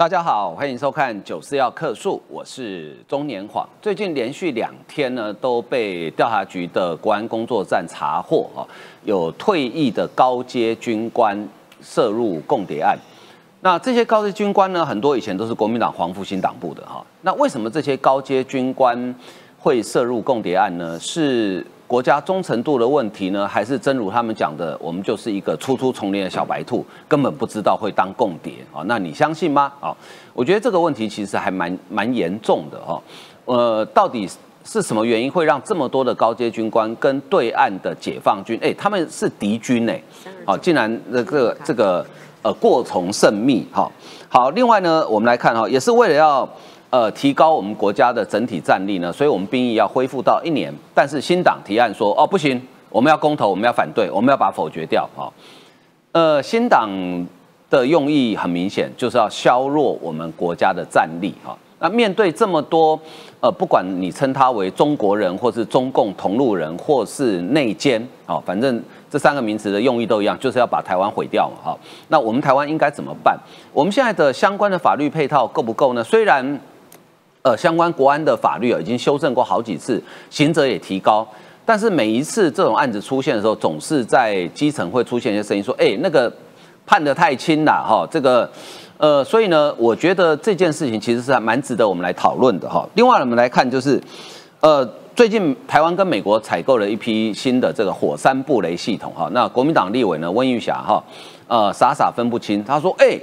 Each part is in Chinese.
大家好，欢迎收看《九四要客诉》，我是中年晃。最近连续两天呢，都被调查局的国安工作站查获啊，有退役的高阶军官涉入共谍案。那这些高阶军官呢，很多以前都是国民党黄复兴党部的哈。那为什么这些高阶军官会涉入共谍案呢？是国家忠诚度的问题呢，还是真如他们讲的，我们就是一个初出丛林的小白兔，根本不知道会当共谍啊？那你相信吗？啊，我觉得这个问题其实还蛮蛮严重的哈。呃，到底是什么原因会让这么多的高阶军官跟对岸的解放军，哎，他们是敌军哎，好，竟然这个这个呃过从甚密哈。好，另外呢，我们来看哈，也是为了要。呃，提高我们国家的整体战力呢，所以我们兵役要恢复到一年。但是新党提案说，哦，不行，我们要公投，我们要反对，我们要把否决掉啊。呃，新党的用意很明显，就是要削弱我们国家的战力哈。那面对这么多，呃，不管你称他为中国人，或是中共同路人，或是内奸，哦，反正这三个名词的用意都一样，就是要把台湾毁掉嘛哈。那我们台湾应该怎么办？我们现在的相关的法律配套够不够呢？虽然呃，相关国安的法律啊，已经修正过好几次，刑责也提高，但是每一次这种案子出现的时候，总是在基层会出现一些声音说，哎，那个判得太轻了哈，这个，呃，所以呢，我觉得这件事情其实是还蛮值得我们来讨论的哈。另外，我们来看就是，呃，最近台湾跟美国采购了一批新的这个火山布雷系统哈，那国民党立委呢温玉霞哈，呃，傻傻分不清，他说，哎，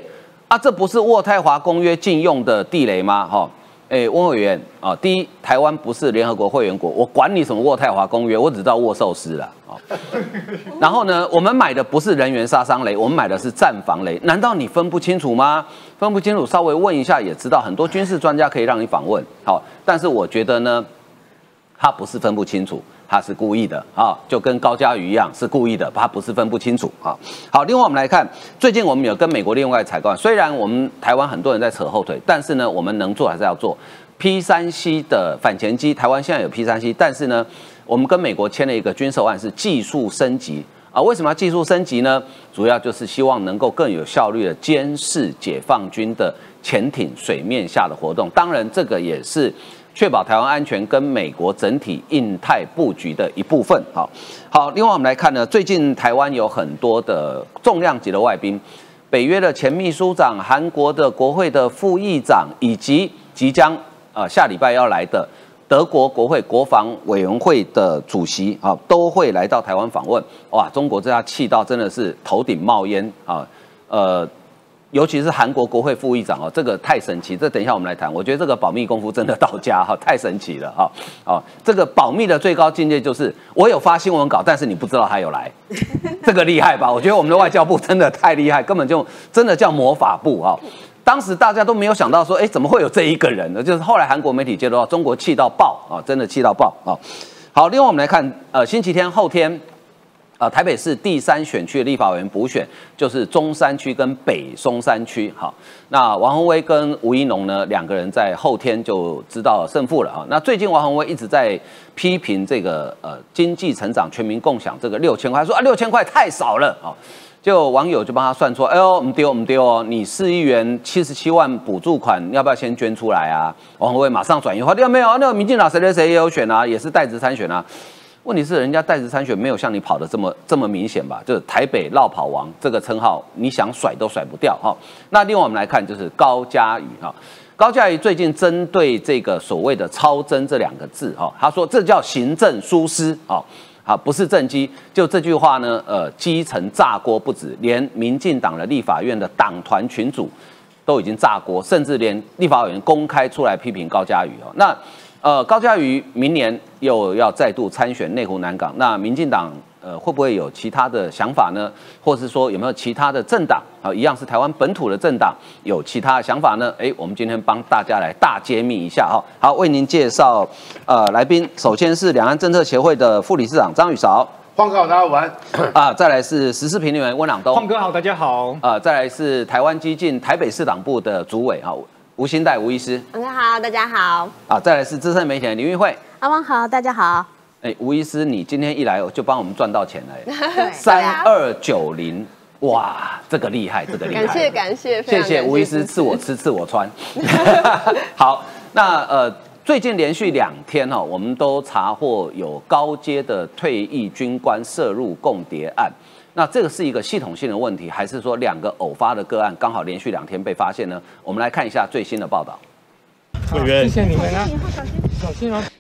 啊，这不是渥太华公约禁用的地雷吗？哈。哎，温委员啊，第一，台湾不是联合国会员国，我管你什么渥太华公约，我只知道握寿司了啊。然后呢，我们买的不是人员杀伤雷，我们买的是战防雷，难道你分不清楚吗？分不清楚，稍微问一下也知道，很多军事专家可以让你访问。好，但是我觉得呢，他不是分不清楚。他是故意的啊，就跟高嘉瑜一样是故意的，他不是分不清楚啊。好，另外我们来看，最近我们有跟美国另外采购，虽然我们台湾很多人在扯后腿，但是呢，我们能做还是要做。P 三 C 的反潜机，台湾现在有 P 三 C，但是呢，我们跟美国签了一个军售案，是技术升级啊。为什么要技术升级呢？主要就是希望能够更有效率的监视解放军的潜艇水面下的活动。当然，这个也是。确保台湾安全跟美国整体印太布局的一部分。好，好，另外我们来看呢，最近台湾有很多的重量级的外宾，北约的前秘书长、韩国的国会的副议长，以及即将啊下礼拜要来的德国国会国防委员会的主席啊，都会来到台湾访问。哇，中国这下气到真的是头顶冒烟啊，呃。尤其是韩国国会副议长哦，这个太神奇。这等一下我们来谈。我觉得这个保密功夫真的到家哈，太神奇了哈。哦，这个保密的最高境界就是我有发新闻稿，但是你不知道他有来，这个厉害吧？我觉得我们的外交部真的太厉害，根本就真的叫魔法部啊。当时大家都没有想到说，哎，怎么会有这一个人呢？就是后来韩国媒体接到，中国气到爆啊，真的气到爆啊。好，另外我们来看，呃，星期天后天。啊，台北市第三选区的立法委员补选就是中山区跟北松山区。好，那王宏威跟吴一农呢，两个人在后天就知道胜负了啊。那最近王宏威一直在批评这个呃经济成长全民共享这个六千块，说啊六千块太少了啊。就网友就帮他算出，哎呦，唔丢唔丢哦，你四亿元七十七万补助款要不要先捐出来啊？王宏威马上转移话，对没有？那个民进党谁谁谁也有选啊，也是代职参选啊。问题是人家代职参选没有像你跑的这么这么明显吧？就是台北绕跑王这个称号，你想甩都甩不掉哈。那另外我们来看，就是高嘉瑜哈，高嘉瑜最近针对这个所谓的超增这两个字哈，他说这叫行政疏失啊，啊不是政绩。就这句话呢，呃，基层炸锅不止，连民进党的立法院的党团群主都已经炸锅，甚至连立法委员公开出来批评高嘉瑜哦。那呃，高嘉瑜明年又要再度参选内湖南港，那民进党呃会不会有其他的想法呢？或是说有没有其他的政党啊，一样是台湾本土的政党有其他的想法呢？哎，我们今天帮大家来大揭秘一下哈。好，为您介绍呃来宾，首先是两岸政策协会的副理事长张宇韶，黄哥好，大家晚安啊。再来是时事评论员温朗东，黄哥好，大家好啊。再来是台湾激进台北市党部的主委啊。吴新代吴医师，大家好，大家好。啊，再来是资深媒体人林玉慧，阿汪好，大家好。哎，吴医师，你今天一来就帮我们赚到钱了，三二九零哇，这个厉害，这个厉害，感谢感谢，谢谢吴医师赐我吃赐我穿。好，那呃，最近连续两天哈，我们都查获有高阶的退役军官涉入共谍案。那这个是一个系统性的问题，还是说两个偶发的个案刚好连续两天被发现呢？我们来看一下最新的报道。谢谢你们啊。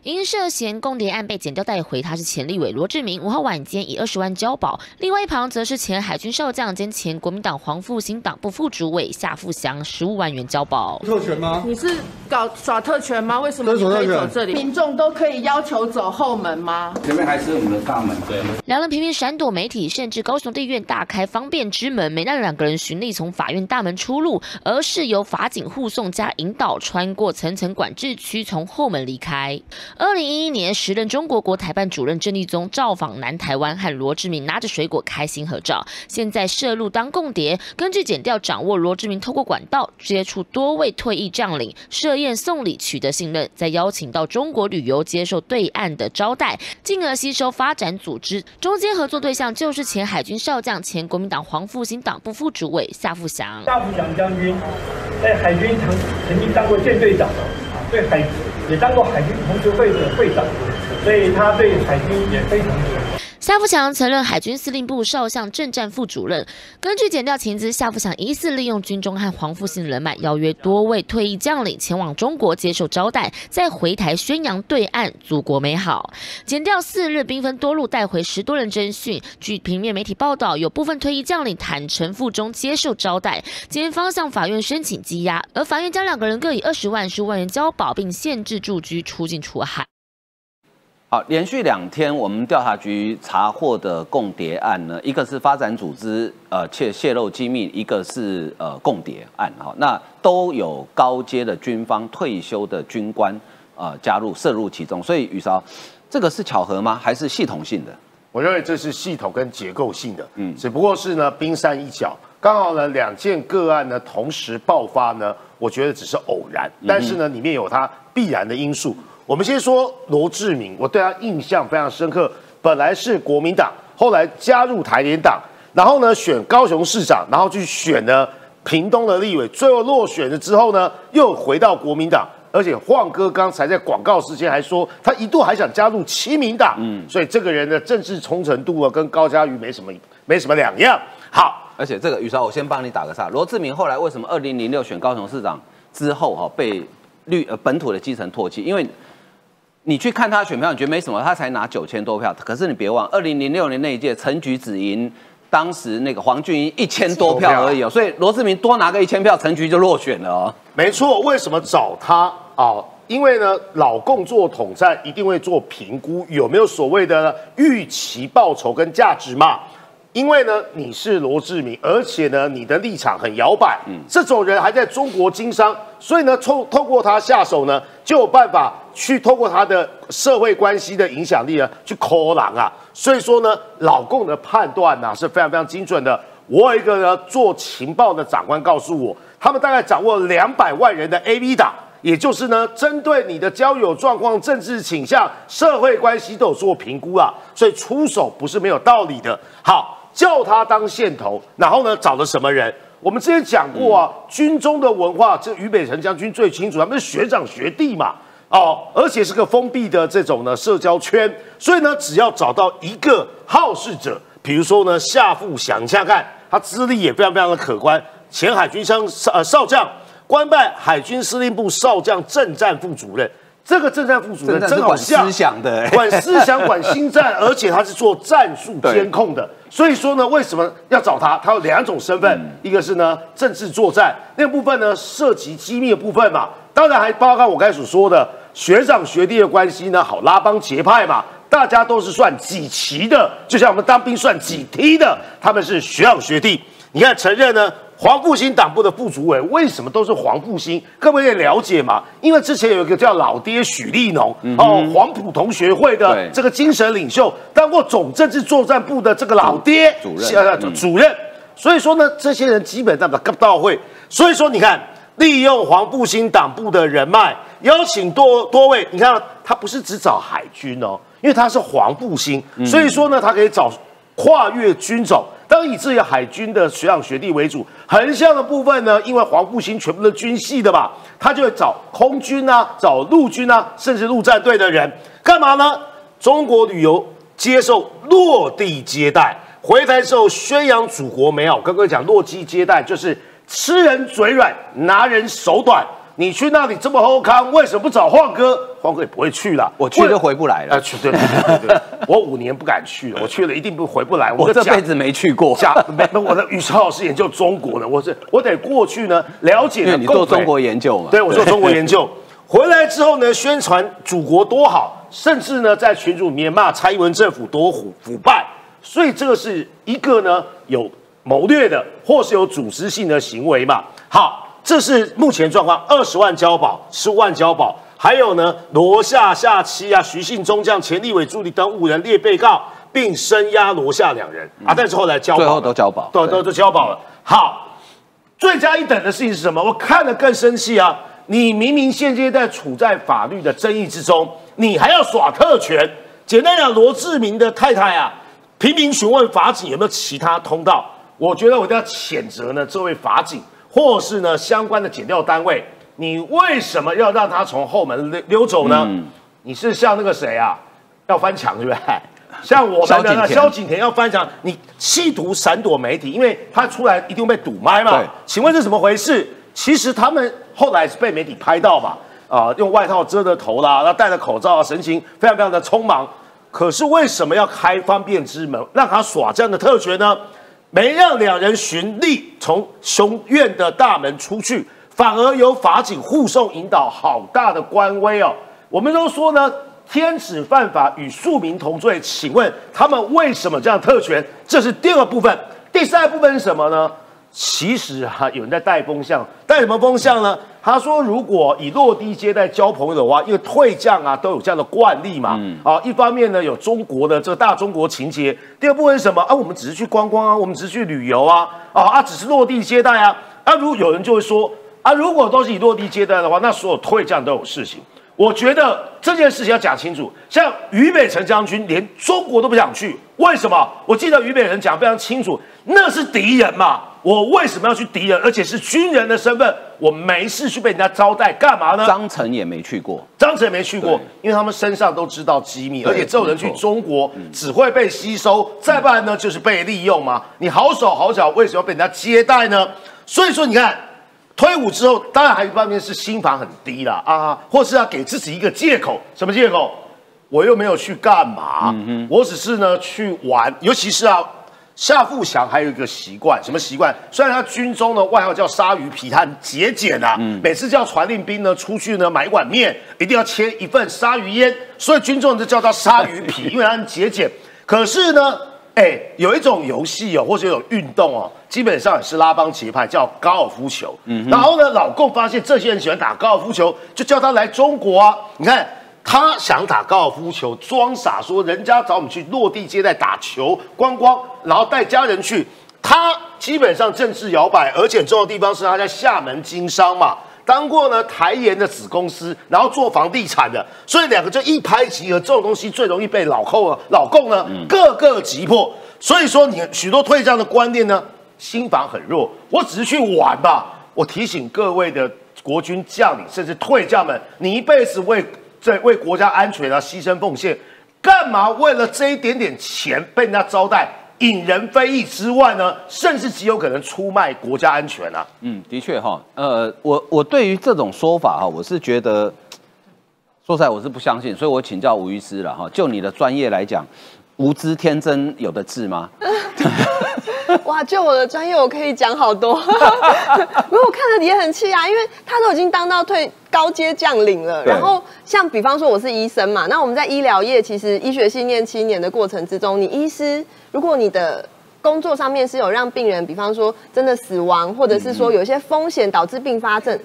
因涉嫌共谍案被剪掉带回，他是前立委罗志明。五号晚间以二十万交保，另外一旁则是前海军少将兼前国民党黄复兴党部副主委夏富祥，十五万元交保。特权吗？你是搞耍特权吗？为什么你可以走这里？民众都可以要求走后门吗？前面还是我们的大门。对。两人频频闪躲媒体，甚至高雄地院大开方便之门，没让两个人循例从法院大门出入，而是由法警护送加引导，穿过层层管制区，从后门离开。台二零一一年，时任中国国台办主任郑立宗造访南台湾，和罗志明拿着水果开心合照。现在涉入当共谍，根据检调掌握，罗志明透过管道接触多位退役将领，设宴送礼取得信任，再邀请到中国旅游，接受对岸的招待，进而吸收发展组织。中间合作对象就是前海军少将、前国民党黄复兴党部副主委夏富祥。夏富祥将军在海军曾曾经当过舰队长，对海。也当过海军同学会的会长，所以他对海军也非常熟。夏富强曾任海军司令部少将政战副主任。根据检调情资，夏富强疑似利用军中和黄复兴人脉，邀约多位退役将领前往中国接受招待，再回台宣扬对岸祖国美好。检调四日兵分多路带回十多人侦讯。据平面媒体报道，有部分退役将领坦诚赴中接受招待，检方向法院申请羁押，而法院将两个人各以二十万、十万元交保，并限制住居、出境、出海。好，连续两天我们调查局查获的共谍案呢，一个是发展组织呃窃泄露机密，一个是呃共谍案哈，那都有高阶的军方退休的军官呃加入涉入其中，所以宇韶，这个是巧合吗？还是系统性的？我认为这是系统跟结构性的，嗯，只不过是呢冰山一角，刚好呢两件个案呢同时爆发呢，我觉得只是偶然，但是呢里面有它必然的因素。我们先说罗志明，我对他印象非常深刻。本来是国民党，后来加入台联党，然后呢选高雄市长，然后去选了屏东的立委，最后落选了之后呢，又回到国民党。而且晃哥刚才在广告时间还说，他一度还想加入亲民党。嗯，所以这个人的政治忠诚度啊，跟高嘉瑜没什么没什么两样。好，而且这个雨超，我先帮你打个岔。罗志明后来为什么二零零六选高雄市长之后哈被绿呃本土的基层唾弃？因为你去看他选票，你觉得没什么，他才拿九千多票。可是你别忘，二零零六年那一届，陈菊只赢当时那个黄俊英一千多票而已哦。所以罗志明多拿个一千票，陈菊就落选了哦。没错，为什么找他啊？因为呢，老共做统战一定会做评估，有没有所谓的预期报酬跟价值嘛？因为呢，你是罗志明，而且呢，你的立场很摇摆，嗯，这种人还在中国经商，所以呢，透透过他下手呢，就有办法去透过他的社会关系的影响力啊，去抠狼啊。所以说呢，老共的判断呢是非常非常精准的。我有一个呢做情报的长官告诉我，他们大概掌握两百万人的 A B 档，也就是呢，针对你的交友状况、政治倾向、社会关系都有做评估啊，所以出手不是没有道理的。好。叫他当线头，然后呢，找了什么人？我们之前讲过啊，军中的文化，这俞北辰将军最清楚，他们是学长学弟嘛，哦，而且是个封闭的这种呢社交圈，所以呢，只要找到一个好事者，比如说呢夏富祥，下看他资历也非常非常的可观，前海军上少呃少将，官拜海军司令部少将政战副主任。这个政战副主任真好像思想的，管思想、管心战，而且他是做战术监控的。所以说呢，为什么要找他？他有两种身份，一个是呢政治作战，那部分呢涉及机密的部分嘛。当然还包括我刚才所说的学长学弟的关系呢，好拉帮结派嘛。大家都是算几期的，就像我们当兵算几梯的，他们是学长学弟。你看承认呢？黄复兴党部的副主委为什么都是黄复兴？各位也了解嘛？因为之前有一个叫老爹许立农哦，黄埔同学会的这个精神领袖，当过总政治作战部的这个老爹主任，主任。所以说呢，这些人基本上都到会。所以说，你看，利用黄复兴党部的人脉，邀请多多位。你看，他不是只找海军哦，因为他是黄复兴，所以说呢，他可以找跨越军种。当以自己海军的学长学弟为主，横向的部分呢，因为黄复兴全部都军系的吧，他就会找空军啊，找陆军啊，甚至陆战队的人干嘛呢？中国旅游接受落地接待，回台之后宣扬祖国美好。刚刚讲落地接待就是吃人嘴软，拿人手短。你去那里这么好康，为什么不找晃哥？晃哥也不会去了，我去就回不来了。啊，去对对对对，我五年不敢去了，我去了 一定不回不来。我这辈子没去过，假没我的宇超老师研究中国的，我是我得过去呢，了解。你做中国研究嘛？对，我做中国研究，回来之后呢，宣传祖国多好，甚至呢在群组里面骂蔡英文政府多腐腐败，所以这个是一个呢有谋略的，或是有组织性的行为嘛。好。这是目前状况，二十万交保，十五万交保，还有呢，罗夏、夏期啊，徐信中将、前立委助理等五人列被告，并声押罗夏两人啊，但是后来交保，最后都交保，都都都交保了。好，罪加一等的事情是什么？我看了更生气啊！你明明现阶段处在法律的争议之中，你还要耍特权。简单讲，罗志明的太太啊，频频询问法警有没有其他通道，我觉得我都要谴责呢，这位法警。或是呢，相关的检调单位，你为什么要让他从后门溜溜走呢？你是像那个谁啊，要翻墙对不对？像我们的萧景田要翻墙，你企图闪躲媒体，因为他出来一定被堵麦嘛。请问是怎么回事？其实他们后来是被媒体拍到嘛，啊，用外套遮着头啦，然后戴着口罩啊，神情非常非常的匆忙。可是为什么要开方便之门，让他耍这样的特权呢？没让两人循例从雄院的大门出去，反而由法警护送引导，好大的官威哦！我们都说呢，天子犯法与庶民同罪，请问他们为什么这样特权？这是第二个部分，第三部分是什么呢？其实哈，有人在带风向，带什么风向呢？他说，如果以落地接待交朋友的话，因为退将啊都有这样的惯例嘛。啊，一方面呢有中国的这个大中国情节，第二部分是什么啊？我们只是去观光啊，我们只是去旅游啊，啊啊，只是落地接待啊。啊，如果有人就会说啊，如果都是以落地接待的话，那所有退将都有事情。我觉得这件事情要讲清楚。像俞北辰将军连中国都不想去，为什么？我记得俞北辰讲非常清楚，那是敌人嘛。我为什么要去敌人？而且是军人的身份，我没事去被人家招待，干嘛呢？张成也没去过，张成也没去过，因为他们身上都知道机密，而且这种人去中国只会被吸收，再不然呢就是被利用嘛。你好手好脚，为什么要被人家接待呢？所以说，你看退伍之后，当然还有一方面是心房很低啦啊，或是要给自己一个借口，什么借口？我又没有去干嘛，嗯我只是呢去玩，尤其是啊。夏富祥还有一个习惯，什么习惯？虽然他军中的外号叫鲨鱼皮，他很节俭啊。每次叫传令兵呢出去呢买碗面，一定要切一份鲨鱼烟，所以军中就叫他鲨鱼皮，因为他很节俭。可是呢，哎，有一种游戏哦，或者有运动哦，基本上也是拉帮结派，叫高尔夫球。嗯，然后呢，老共发现这些人喜欢打高尔夫球，就叫他来中国啊。你看。他想打高尔夫球，装傻说人家找我们去落地接待打球观光，然后带家人去。他基本上政治摇摆，而且重要地方是他在厦门经商嘛，当过呢台盐的子公司，然后做房地产的，所以两个就一拍即合。这种东西最容易被老寇老共呢各个击破。所以说你许多退将的观念呢，心防很弱。我只是去玩吧。我提醒各位的国军将领，甚至退将们，你一辈子为。在为国家安全啊牺牲奉献，干嘛为了这一点点钱被人家招待，引人非议之外呢？甚至极有可能出卖国家安全啊！嗯，的确哈，呃，我我对于这种说法哈，我是觉得说实在我是不相信，所以我请教吴医师了哈。就你的专业来讲，无知天真有的治吗？哇，就我的专业，我可以讲好多。不过我看了也很气啊，因为他都已经当到退高阶将领了。然后像比方说我是医生嘛，那我们在医疗业，其实医学系念七年的过程之中，你医师，如果你的工作上面是有让病人，比方说真的死亡，或者是说有一些风险导致并发症，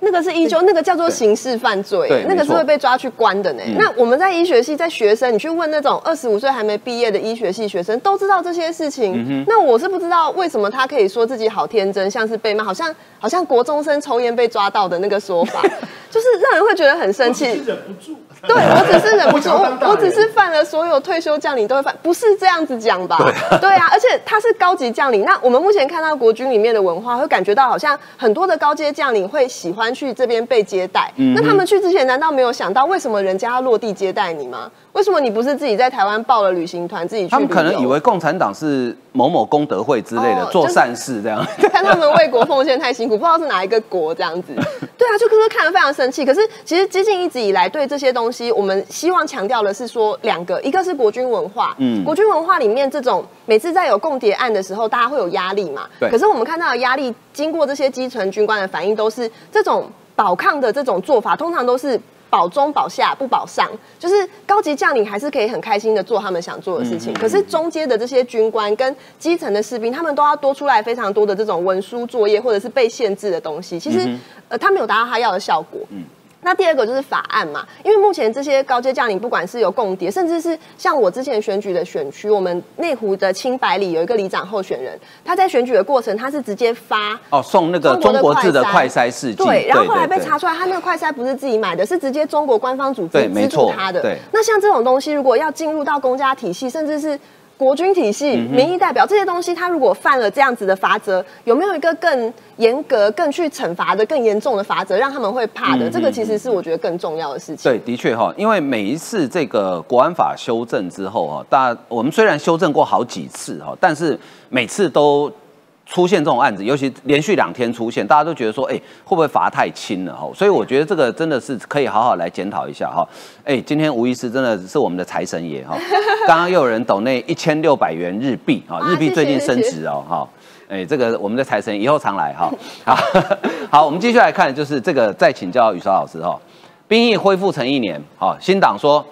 那个是医纠，那个叫做刑事犯罪，那个是会被抓去关的呢。那我们在医学系，在学生，你去问那种二十五岁还没毕业的医学系学生，都知道这些事情。那我是不知道为什么他可以说自己好天真，像是被骂，好像好像国中生抽烟被抓到的那个说法。就是让人会觉得很生气。忍不住。对我只是忍不住，我我只是犯了所有退休将领都会犯，不是这样子讲吧？对啊，而且他是高级将领。那我们目前看到国军里面的文化，会感觉到好像很多的高阶将领会喜欢去这边被接待。那他们去之前，难道没有想到为什么人家要落地接待你吗？为什么你不是自己在台湾报了旅行团自己去？他们可能以为共产党是某某功德会之类的，做善事这样。看他们为国奉献太辛苦，不知道是哪一个国这样子。对啊，就可是看得非常生气。可是其实激进一直以来对这些东西，我们希望强调的是说两个，一个是国军文化，嗯，国军文化里面这种每次在有共谍案的时候，大家会有压力嘛？对。可是我们看到的压力，经过这些基层军官的反应，都是这种保抗的这种做法，通常都是。保中保下不保上，就是高级将领还是可以很开心的做他们想做的事情。可是中阶的这些军官跟基层的士兵，他们都要多出来非常多的这种文书作业，或者是被限制的东西。其实，呃，他没有达到他要的效果。那第二个就是法案嘛，因为目前这些高阶将领，不管是有共谍，甚至是像我之前选举的选区，我们内湖的青百里有一个里长候选人，他在选举的过程，他是直接发哦送那个中国制的快筛试剂，对，然后后来被查出来，他那个快筛不是自己买的，是直接中国官方组织资助他的。对，那像这种东西，如果要进入到公家体系，甚至是。国军体系、民意代表这些东西，他如果犯了这样子的法则，有没有一个更严格、更去惩罚的、更严重的法则，让他们会怕的？这个其实是我觉得更重要的事情。对，的确哈，因为每一次这个国安法修正之后哈，大家我们虽然修正过好几次哈，但是每次都。出现这种案子，尤其连续两天出现，大家都觉得说，哎，会不会罚太轻了哈？所以我觉得这个真的是可以好好来检讨一下哈。哎，今天吴医师真的是我们的财神爷哈。刚刚又有人抖那一千六百元日币 啊，日币最近升值哦哈。哎，这个我们的财神以后常来哈。好，好，我们接下来看就是这个，再请教宇韶老师哈。兵役恢复成一年，好，新党说。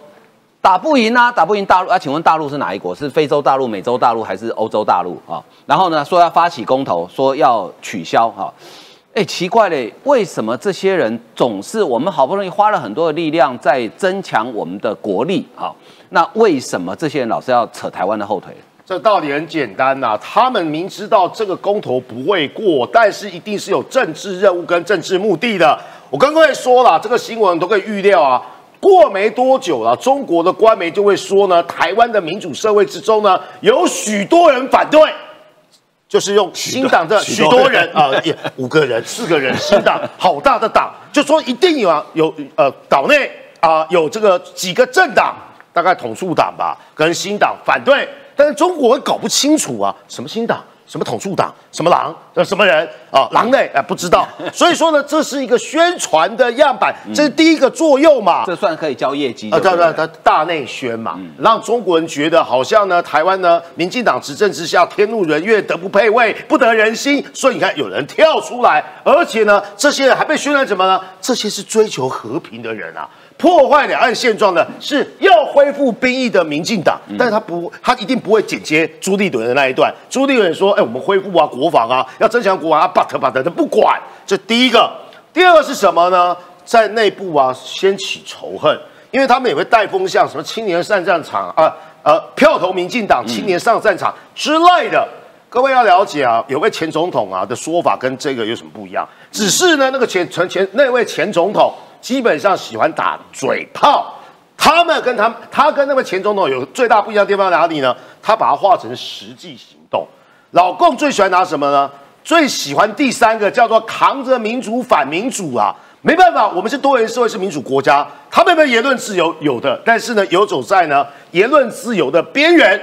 打不赢啊，打不赢大陆啊？请问大陆是哪一国？是非洲大陆、美洲大陆还是欧洲大陆啊？然后呢，说要发起公投，说要取消哈。哎，奇怪嘞，为什么这些人总是我们好不容易花了很多的力量在增强我们的国力哈？那为什么这些人老是要扯台湾的后腿？这道理很简单呐，他们明知道这个公投不会过，但是一定是有政治任务跟政治目的的。我刚刚也说了，这个新闻都可以预料啊。过没多久了，中国的官媒就会说呢，台湾的民主社会之中呢，有许多人反对，就是用新党的许多人啊，五个人、四个人，新党好大的党，就说一定有啊，有呃岛内啊有这个几个政党，大概统促党吧，跟新党反对，但是中国搞不清楚啊，什么新党？什么统促党？什么狼？呃，什么人？啊，狼类？哎，不知道。所以说呢，这是一个宣传的样板，这是第一个作用嘛。这算可以交业绩啊？对对对，大内宣嘛，让中国人觉得好像呢，台湾呢，民进党执政之下，天怒人怨，德不配位，不得人心。所以你看，有人跳出来，而且呢，这些人还被宣传什么呢？这些是追求和平的人啊。破坏两岸现状的是要恢复兵役的民进党，但是他不，他一定不会剪接朱立伦的那一段。朱立伦说：“哎，我们恢复啊，国防啊，要增强国防啊，but but 他不管。”这第一个，第二个是什么呢？在内部啊，掀起仇恨，因为他们也会带风向，什么青年上战场啊，呃，票投民进党，青年上战场之类的。各位要了解啊，有位前总统啊的说法跟这个有什么不一样？只是呢，那个前前前那位前总统。基本上喜欢打嘴炮，他们跟他他跟那位前总统有最大不一样的地方哪里呢？他把它化成实际行动。老共最喜欢拿什么呢？最喜欢第三个叫做扛着民主反民主啊！没办法，我们是多元社会，是民主国家，他们有没有言论自由？有的，但是呢，游走在呢言论自由的边缘，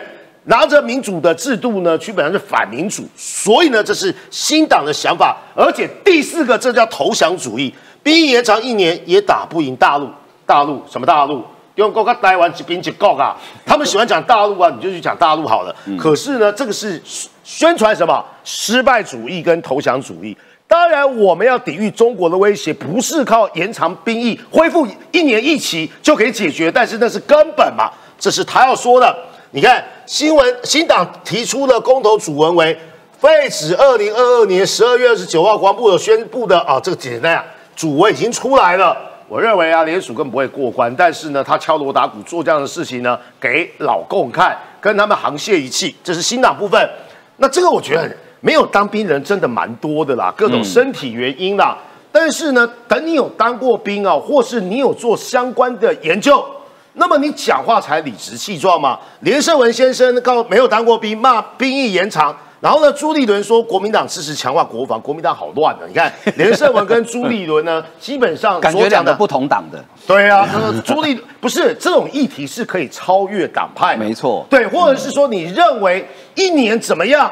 拿着民主的制度呢，基本上是反民主。所以呢，这是新党的想法。而且第四个，这叫投降主义。兵役延长一年也打不赢大陆，大陆什么大陆？用国家待完几兵几够啊？他们喜欢讲大陆啊，你就去讲大陆好了。可是呢，这个是宣传什么失败主义跟投降主义。当然，我们要抵御中国的威胁，不是靠延长兵役、恢复一年一期就可以解决。但是那是根本嘛，这是他要说的。你看新闻，新党提出的公投主文为废止二零二二年十二月二十九号国防部有宣布的啊，这个简单啊。主委已经出来了，我认为啊，联署根本不会过关。但是呢，他敲锣打鼓做这样的事情呢，给老共看，跟他们沆瀣一气，这是新党部分。那这个我觉得没有当兵人真的蛮多的啦，各种身体原因啦。但是呢，等你有当过兵啊，或是你有做相关的研究，那么你讲话才理直气壮嘛。连胜文先生告没有当过兵，骂兵役延长。然后呢？朱立伦说国民党支持强化国防，国民党好乱的。你看 连胜文跟朱立伦呢，基本上感觉两个不同党的。对啊，朱立 不是这种议题是可以超越党派，没错。对，或者是说你认为一年怎么样，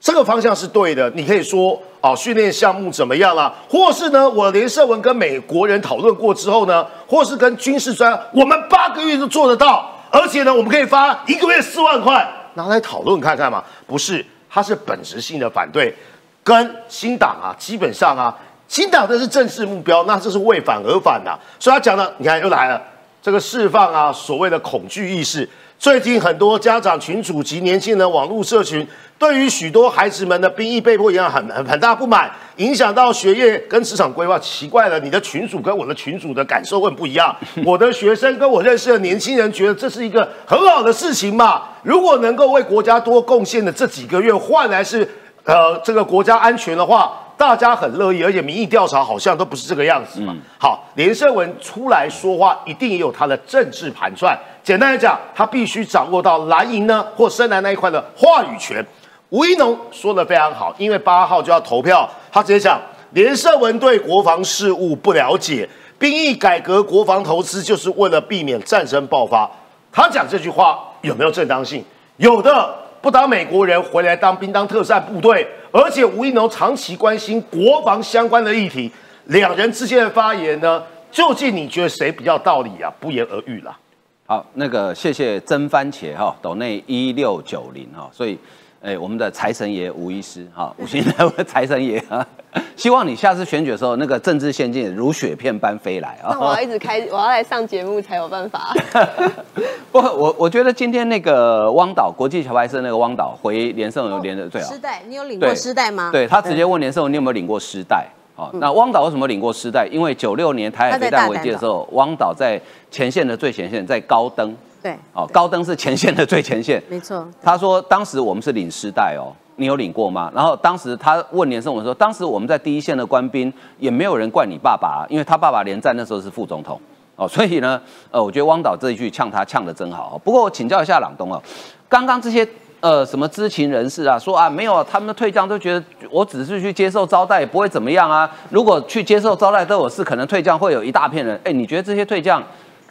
这个方向是对的，你可以说啊，训练项目怎么样了？或是呢，我连胜文跟美国人讨论过之后呢，或是跟军事专，我们八个月就做得到，而且呢，我们可以发一个月四万块，拿来讨论看看嘛？不是。他是本质性的反对，跟新党啊，基本上啊，新党这是政治目标，那这是为反而反呐。所以他讲了，你看又来了，这个释放啊，所谓的恐惧意识。最近很多家长群主及年轻人网络社群。对于许多孩子们的兵役被迫，一样很很很大不满，影响到学业跟职场规划。奇怪了，你的群主跟我的群主的感受会不一样。我的学生跟我认识的年轻人觉得这是一个很好的事情嘛。如果能够为国家多贡献的这几个月换来是呃这个国家安全的话，大家很乐意。而且民意调查好像都不是这个样子嘛。好，连胜文出来说话，一定也有他的政治盘算。简单来讲，他必须掌握到蓝营呢或深蓝那一块的话语权。吴一农说的非常好，因为八号就要投票，他直接讲连胜文对国防事务不了解，兵役改革国防投资就是为了避免战争爆发。他讲这句话有没有正当性？有的，不当美国人回来当兵当特战部队，而且吴一农长期关心国防相关的议题，两人之间的发言呢，究竟你觉得谁比较道理啊？不言而喻了。好，那个谢谢真番茄哈，斗内一六九零哈，所以。哎，我们的财神爷吴医师，哈，五星的财神爷啊，希望你下次选举的时候，那个政治现金如雪片般飞来啊。那我要一直开，我要来上节目才有办法。不，我我觉得今天那个汪导国际桥牌社那个汪导回连胜有连的最好。师代，你有领过师代吗？对他直接问连胜文，你有没有领过师代？好，那汪导为什么领过师代？因为九六年台海飞弹危机的时候，汪导在前线的最前线，在高登。对，哦，高登是前线的最前线，没错。他说当时我们是领师代哦，你有领过吗？然后当时他问连胜文说，当时我们在第一线的官兵也没有人怪你爸爸，因为他爸爸连战那时候是副总统哦，所以呢，呃，我觉得汪导这一句呛他呛的真好。不过我请教一下朗东哦，刚刚这些呃什么知情人士啊说啊没有，他们的退将都觉得我只是去接受招待，也不会怎么样啊。如果去接受招待都有事，可能退将会有一大片人。哎，你觉得这些退将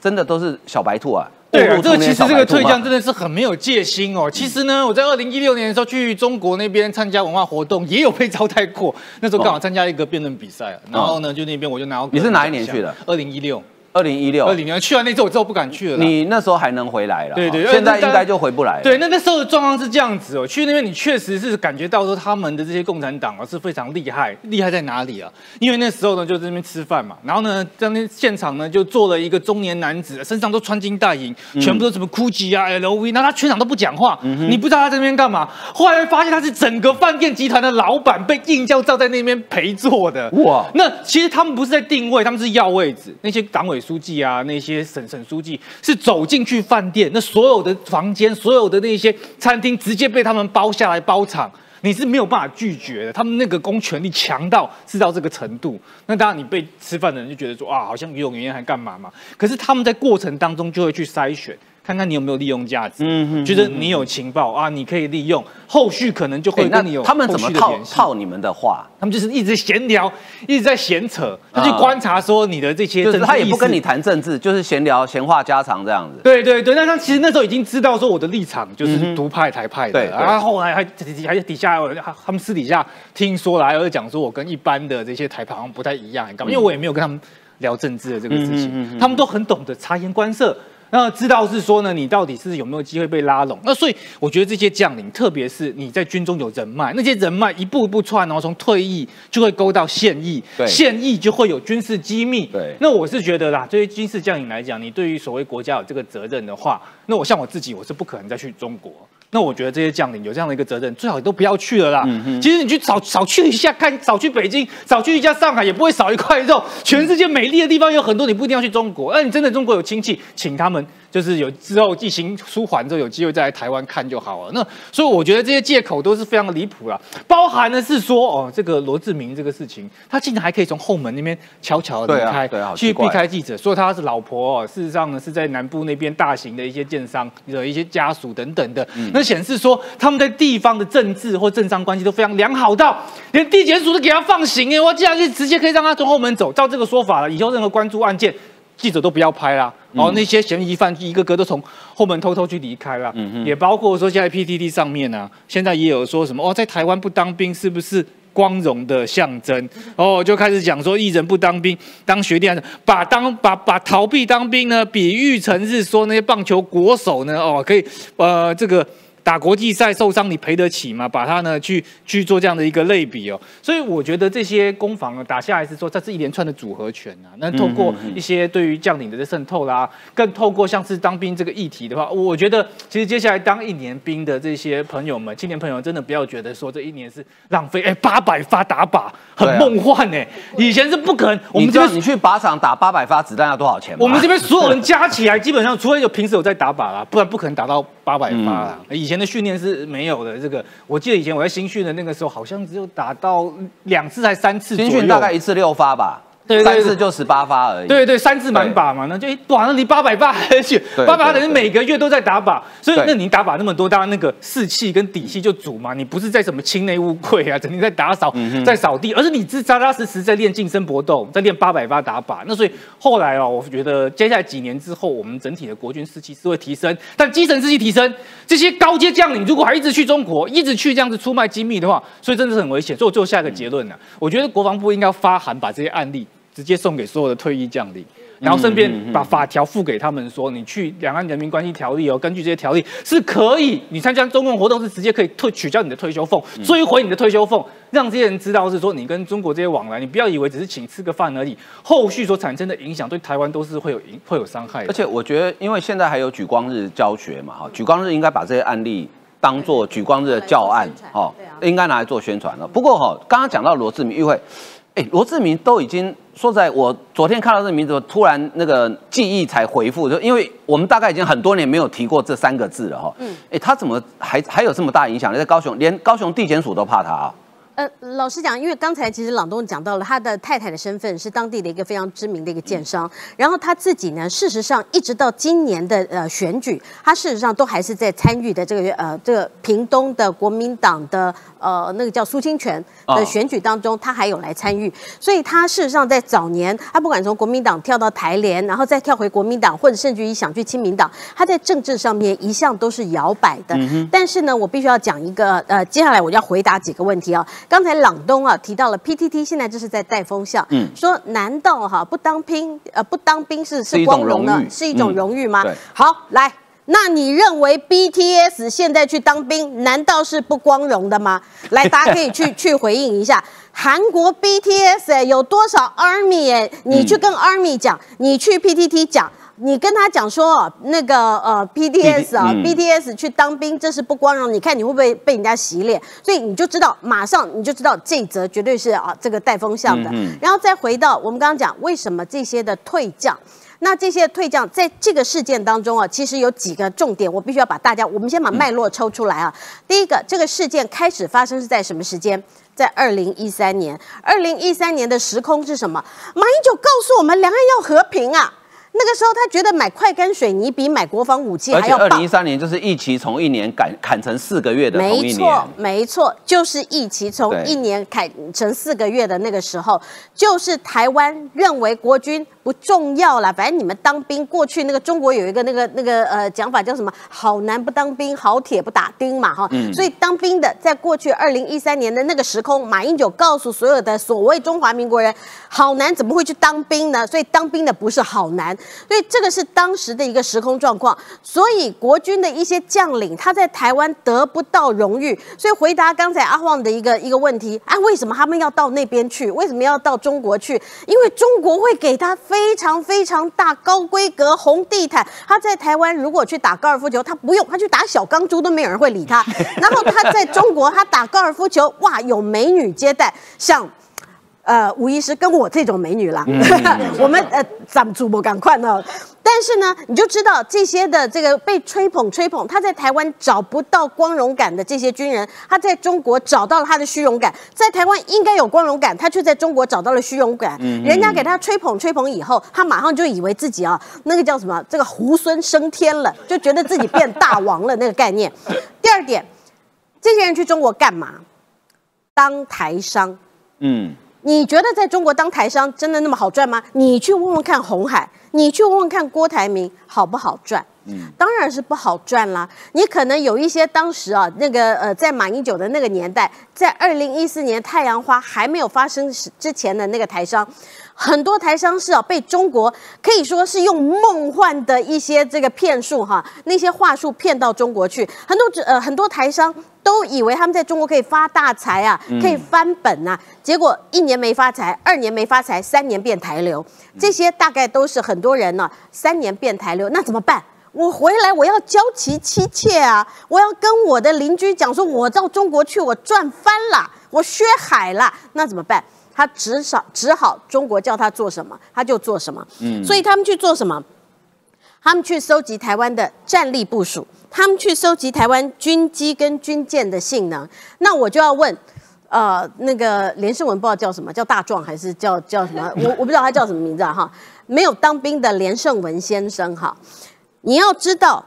真的都是小白兔啊？对啊，这个其实这个退将真的是很没有戒心哦。其实呢，我在二零一六年的时候去中国那边参加文化活动，也有被招待过。那时候刚好参加一个辩论比赛，然后呢，就那边我就拿到。你是哪一年去的？二零一六。二零一六，二零年去完那次我之后不敢去了。你那时候还能回来了，对对，现在应该就回不来了。对，那那时候的状况是这样子哦，去那边你确实是感觉到说他们的这些共产党啊是非常厉害，厉害在哪里啊？因为那时候呢就在那边吃饭嘛，然后呢在那现场呢就坐了一个中年男子，身上都穿金戴银，全部都什么 GUCCI 啊 LV，那他全场都不讲话，你不知道他在那边干嘛。后来发现他是整个饭店集团的老板，被硬叫照在那边陪坐的。哇，那其实他们不是在定位，他们是要位置，那些党委书记啊那些。省省书记是走进去饭店，那所有的房间、所有的那些餐厅，直接被他们包下来包场，你是没有办法拒绝的。他们那个公权力强到是到这个程度，那当然你被吃饭的人就觉得说啊，好像游泳员还干嘛嘛？可是他们在过程当中就会去筛选。看看你有没有利用价值，嗯觉得你有情报啊，你可以利用，后续可能就会跟你有他们怎么套套你们的话？他们就是一直闲聊，一直在闲扯，他去观察说你的这些，就是他也不跟你谈政治，就是闲聊闲话家常这样子。对对对，那他其实那时候已经知道说我的立场就是独派台派的，然后后来还还底下他们私底下听说了，还有讲说我跟一般的这些台派好像不太一样，因为我也没有跟他们聊政治的这个事情，他们都很懂得察言观色。那知道是说呢，你到底是有没有机会被拉拢？那所以我觉得这些将领，特别是你在军中有人脉，那些人脉一步一步串哦，从退役就会勾到现役，现役就会有军事机密。对，那我是觉得啦，对于军事将领来讲，你对于所谓国家有这个责任的话，那我像我自己，我是不可能再去中国。那我觉得这些将领有这样的一个责任，最好都不要去了啦。其实你去少少去一下，看少去北京，少去一下上海，也不会少一块肉。全世界美丽的地方有很多，你不一定要去中国。那你真的中国有亲戚，请他们。就是有之后疫情舒缓之后有机会再来台湾看就好了。那所以我觉得这些借口都是非常的离谱了，包含的是说哦，这个罗志明这个事情，他竟然还可以从后门那边悄悄离开，去避开记者，说他是老婆，哦，事实上呢是在南部那边大型的一些建商的一些家属等等的，那显示说他们在地方的政治或政商关系都非常良好到连地检署都给他放行哎，我竟然就直接可以让他从后门走，照这个说法了，以后任何关注案件。记者都不要拍啦，然后那些嫌疑犯一个个都从后门偷偷去离开了，也包括说现在 PTT 上面呢，现在也有说什么哦，在台湾不当兵是不是光荣的象征？哦，就开始讲说艺人不当兵当学弟，把当把把逃避当兵呢比喻成是说那些棒球国手呢哦可以呃这个。打国际赛受伤你赔得起吗？把它呢去去做这样的一个类比哦，所以我觉得这些攻防打下来是说这是一连串的组合拳啊。那透过一些对于将领的渗透啦，更透过像是当兵这个议题的话，我觉得其实接下来当一年兵的这些朋友们，青年朋友真的不要觉得说这一年是浪费，哎，八百发打靶很梦幻哎，以前是不可能。我们这边你去靶场打八百发子弹要多少钱？我们这边所有人加起来，基本上除非有平时有在打靶啦，不然不可能打到八百发啦。以前。的训练是没有的，这个我记得以前我在新训的那个时候，好像只有打到两次还三次，新训大概一次六发吧。对三次就十八发而已。对对，三次满靶嘛，那就哇，那你八百发还远。八百发等于每个月都在打靶，所以那你打靶那么多，当然那个士气跟底气就足嘛。你不是在什么清内务柜啊，整天在打扫、在扫地，而是你是扎扎实实在练近身搏斗，在练八百发打靶。那所以后来哦，我觉得接下来几年之后，我们整体的国军士气是会提升，但基层士气提升，这些高阶将领如果还一直去中国，一直去这样子出卖机密的话，所以真的是很危险。所以我最后下一个结论呢，我觉得国防部应该发函把这些案例。直接送给所有的退役将领，然后顺便把法条付给他们，说你去两岸人民关系条例哦，根据这些条例是可以，你参加中共活动是直接可以退取消你的退休俸，追回你的退休俸，让这些人知道是说你跟中国这些往来，你不要以为只是请吃个饭而已，后续所产生的影响对台湾都是会有影会有伤害。而且我觉得，因为现在还有举光日教学嘛，哈，举光日应该把这些案例当做举光日的教案，哦，应该拿来做宣传了。不过哈，刚刚讲到罗志明议会。哎，罗志明都已经说在，我昨天看到这个名字，突然那个记忆才回复，就因为我们大概已经很多年没有提过这三个字了哈。嗯。哎，他怎么还还有这么大影响力？在高雄，连高雄地检署都怕他啊。呃，老实讲，因为刚才其实朗东讲到了他的太太的身份是当地的一个非常知名的一个建商，然后他自己呢，事实上一直到今年的呃选举，他事实上都还是在参与的这个呃这个屏东的国民党的。呃，那个叫苏清泉的选举当中，他还有来参与，所以他事实上在早年，他不管从国民党跳到台联，然后再跳回国民党，或者甚至于想去亲民党，他在政治上面一向都是摇摆的。但是呢，我必须要讲一个，呃，接下来我要回答几个问题啊。刚才朗东啊提到了 PTT，现在就是在带风向，说难道哈不当兵，呃，不当兵是是光荣的，是一种荣誉吗？好，来。那你认为 BTS 现在去当兵，难道是不光荣的吗？来，大家可以去 去回应一下，韩国 BTS 有多少 Army 哎？你去跟 Army 讲，你去 PTT 讲，你跟他讲说那个呃 BTS 啊，BTS 去当兵，这是不光荣。你看你会不会被人家洗脸？所以你就知道，马上你就知道这则绝对是啊这个带风向的。然后再回到我们刚刚讲，为什么这些的退将？那这些退将在这个事件当中啊，其实有几个重点，我必须要把大家，我们先把脉络抽出来啊。第一个，这个事件开始发生是在什么时间？在二零一三年。二零一三年的时空是什么？马英九告诉我们，两岸要和平啊。那个时候，他觉得买快干水泥比买国防武器还要棒。而且，二零一三年就是一期从一年砍砍成四个月的。没错，没错，就是一期从一年砍成四个月的那个时候，就是台湾认为国军不重要了。反正你们当兵，过去那个中国有一个那个那个呃讲法叫什么？好男不当兵，好铁不打钉嘛，哈。所以当兵的，在过去二零一三年的那个时空，马英九告诉所有的所谓中华民国人，好男怎么会去当兵呢？所以当兵的不是好男。所以这个是当时的一个时空状况，所以国军的一些将领他在台湾得不到荣誉，所以回答刚才阿旺的一个一个问题啊，为什么他们要到那边去？为什么要到中国去？因为中国会给他非常非常大高规格红地毯，他在台湾如果去打高尔夫球，他不用他去打小钢珠都没有人会理他，然后他在中国他打高尔夫球，哇，有美女接待，像。呃，吴医师跟我这种美女啦，我们呃咱们主播赶快呢。但但是呢，你就知道这些的这个被吹捧吹捧，他在台湾找不到光荣感的这些军人，他在中国找到了他的虚荣感，在台湾应该有光荣感，他却在中国找到了虚荣感。人家给他吹捧吹捧以后，他马上就以为自己啊，那个叫什么，这个猢狲升天了，就觉得自己变大王了那个概念。第二点，这些人去中国干嘛？当台商。嗯。你觉得在中国当台商真的那么好赚吗？你去问问看红海，你去问问看郭台铭好不好赚？嗯，当然是不好赚啦。你可能有一些当时啊，那个呃，在马英九的那个年代，在二零一四年太阳花还没有发生之前的那个台商，很多台商是啊被中国可以说是用梦幻的一些这个骗术哈，那些话术骗到中国去，很多呃很多台商。都以为他们在中国可以发大财啊，可以翻本啊，结果一年没发财，二年没发财，三年变台流，这些大概都是很多人呢，三年变台流，那怎么办？我回来我要交齐妻妾啊，我要跟我的邻居讲说，我到中国去，我赚翻了，我削海了，那怎么办？他只少只好中国叫他做什么，他就做什么。嗯，所以他们去做什么？他们去收集台湾的战力部署，他们去收集台湾军机跟军舰的性能。那我就要问，呃，那个连胜文不知道叫什么，叫大壮还是叫叫什么？我我不知道他叫什么名字啊哈。没有当兵的连胜文先生哈，你要知道，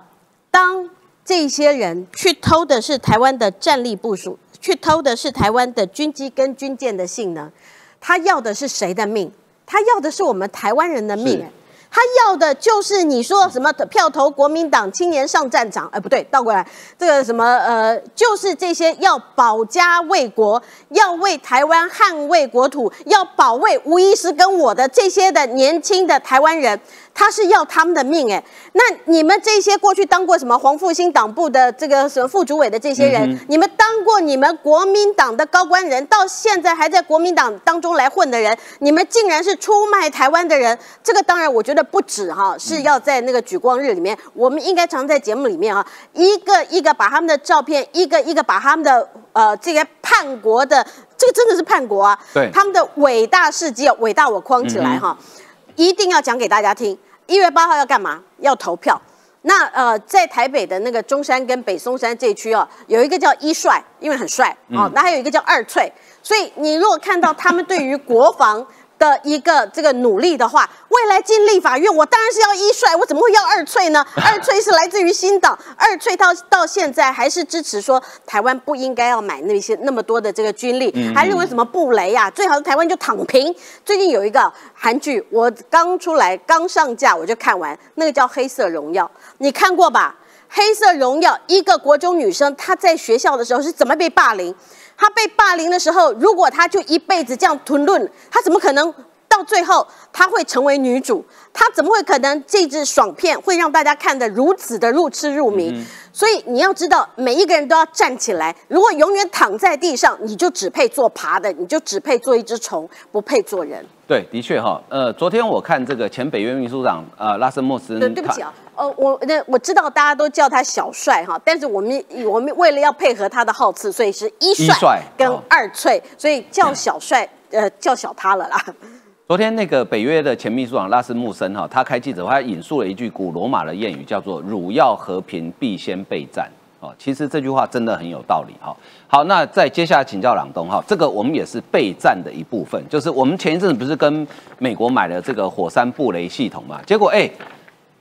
当这些人去偷的是台湾的战力部署，去偷的是台湾的军机跟军舰的性能，他要的是谁的命？他要的是我们台湾人的命。他要的就是你说什么票投国民党青年上战场，哎，不对，倒过来，这个什么呃，就是这些要保家卫国，要为台湾捍卫国土，要保卫吴医师跟我的这些的年轻的台湾人。他是要他们的命哎，那你们这些过去当过什么黄复兴党部的这个什么副主委的这些人，你们当过你们国民党的高官人，到现在还在国民党当中来混的人，你们竟然是出卖台湾的人，这个当然我觉得不止哈，是要在那个举光日里面，我们应该常在节目里面啊，一个一个把他们的照片，一个一个把他们的呃这些叛国的，这个真的是叛国啊，对，他们的伟大事迹，伟大我框起来哈，一定要讲给大家听。一月八号要干嘛？要投票。那呃，在台北的那个中山跟北松山这区哦，有一个叫一帅，因为很帅哦。那还有一个叫二翠，所以你如果看到他们对于国防。的一个这个努力的话，未来进立法院，我当然是要一帅，我怎么会要二翠呢？二翠是来自于新党，二翠到到现在还是支持说台湾不应该要买那些那么多的这个军力，还认为什么布雷呀，最好是台湾就躺平。最近有一个韩剧，我刚出来刚上架我就看完，那个叫《黑色荣耀》，你看过吧？《黑色荣耀》一个国中女生她在学校的时候是怎么被霸凌？他被霸凌的时候，如果他就一辈子这样吞论，他怎么可能到最后他会成为女主？他怎么会可能这支爽片会让大家看得如此的入痴入迷？所以你要知道，每一个人都要站起来。如果永远躺在地上，你就只配做爬的，你就只配做一只虫，不配做人。对，的确哈。呃，昨天我看这个前北约秘书长呃拉斯莫斯，对，对不起啊。呃，我那我知道大家都叫他小帅哈，但是我们我们为了要配合他的号次，所以是一帅跟二翠，所以叫小帅呃叫小他了啦。昨天那个北约的前秘书长拉斯穆森哈，他开记者会，他引述了一句古罗马的谚语，叫做“汝要和平，必先备战”。哦，其实这句话真的很有道理哈。好，那再接下来请教朗东哈，这个我们也是备战的一部分，就是我们前一阵子不是跟美国买了这个火山布雷系统嘛，结果哎。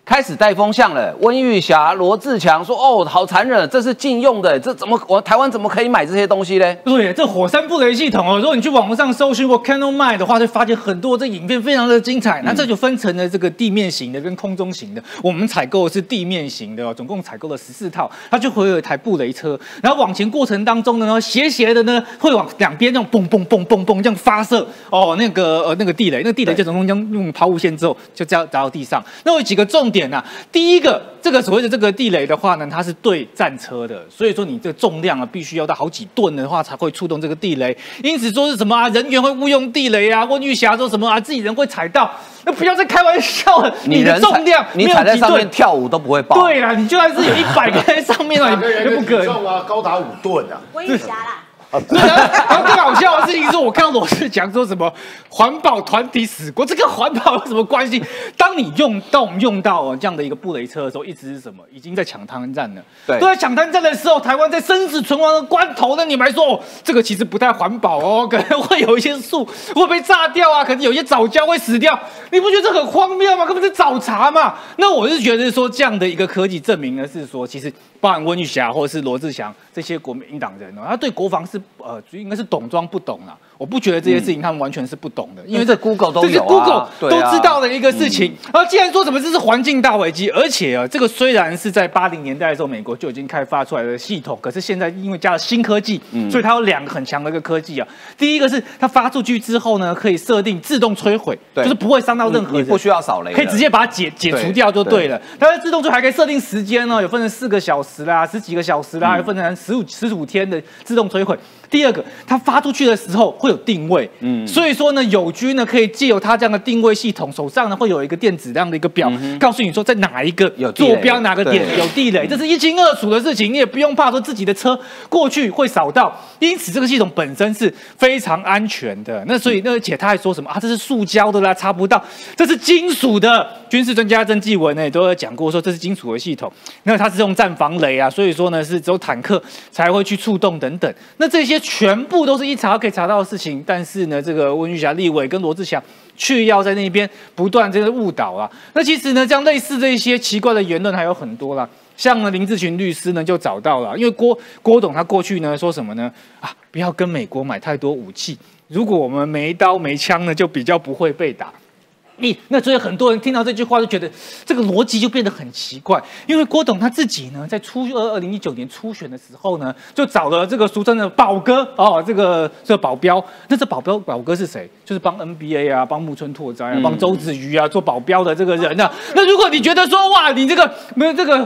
开始带风向了，温玉霞、罗志强说：“哦，好残忍，这是禁用的，这怎么我台湾怎么可以买这些东西呢？”对，这火山布雷系统哦，如果你去网络上搜寻过 Canon m i 的话，就发现很多这影片非常的精彩。那这就分成了这个地面型的跟空中型的。我们采购的是地面型的，总共采购了十四套。它就会有一台布雷车，然后往前过程当中呢，斜斜的呢会往两边这样嘣嘣嘣嘣嘣这样发射哦，那个呃那个地雷，那个地雷就从中间用抛物线之后就这样砸到地上。那有几个重点。点呐，第一个，这个所谓的这个地雷的话呢，它是对战车的，所以说你这个重量啊，必须要到好几吨的话才会触动这个地雷。因此说是什么啊，人员会误用地雷啊，温玉霞说什么啊，自己人会踩到，那不要再开玩笑了。你的重量，你踩在上面跳舞都不会爆。对啊，你就算是有一百个在上面了，也不可能啊，高达五吨啊。温玉霞啦。然后更好笑的事情是我看到罗志祥说什么环保团体死过，这跟环保有什么关系？当你用到我们用到这样的一个布雷车的时候，一直是什么？已经在抢滩战了。对，都在抢滩战的时候，台湾在生死存亡的关头呢，你们还说哦，这个其实不太环保哦，可能会有一些树会被炸掉啊，可能有些藻礁会死掉，你不觉得这很荒谬吗？根本是找茬嘛。那我是觉得说这样的一个科技证明呢，是说其实包含温玉霞或者是罗志祥这些国民党人哦，他对国防是呃，应该是懂装不懂啊。我不觉得这些事情他们完全是不懂的，因为这 Google 都有，这是 Google 都知道的一个事情。然后既然说什么这是环境大危机，而且啊，这个虽然是在八零年代的时候美国就已经开发出来的系统，可是现在因为加了新科技，所以它有两个很强的一个科技啊。第一个是它发出去之后呢，可以设定自动摧毁，就是不会伤到任何人，不需要扫雷，可以直接把它解解除掉就对了。它的自动就还可以设定时间呢，有分成四个小时啦、十几个小时啦，有分成十五十五天的自动摧毁。第二个，它发出去的时候会有定位，嗯，所以说呢，友军呢可以借由它这样的定位系统，手上呢会有一个电子这样的一个表，告诉你说在哪一个坐标哪个点有地雷，这是一清二楚的事情，你也不用怕说自己的车过去会扫到，因此这个系统本身是非常安全的。那所以，那而且他还说什么啊？这是塑胶的啦，查不到，这是金属的。军事专家曾纪文呢也都有讲过说这是金属的系统，那它是用战防雷啊，所以说呢是只有坦克才会去触动等等。那这些。全部都是一查可以查到的事情，但是呢，这个温玉霞立委跟罗志祥却要在那边不断这个误导啊。那其实呢，这样类似这些奇怪的言论还有很多啦。像呢林志群律师呢就找到了，因为郭郭董他过去呢说什么呢？啊，不要跟美国买太多武器，如果我们没刀没枪呢，就比较不会被打。你那所以很多人听到这句话就觉得这个逻辑就变得很奇怪，因为郭董他自己呢在初二二零一九年初选的时候呢，就找了这个俗称的宝哥哦，这个这个保镖，那这保镖宝哥是谁？就是帮 NBA 啊，帮木村拓哉啊，帮周子瑜啊做保镖的这个人呢。那如果你觉得说哇，你这个没有这个，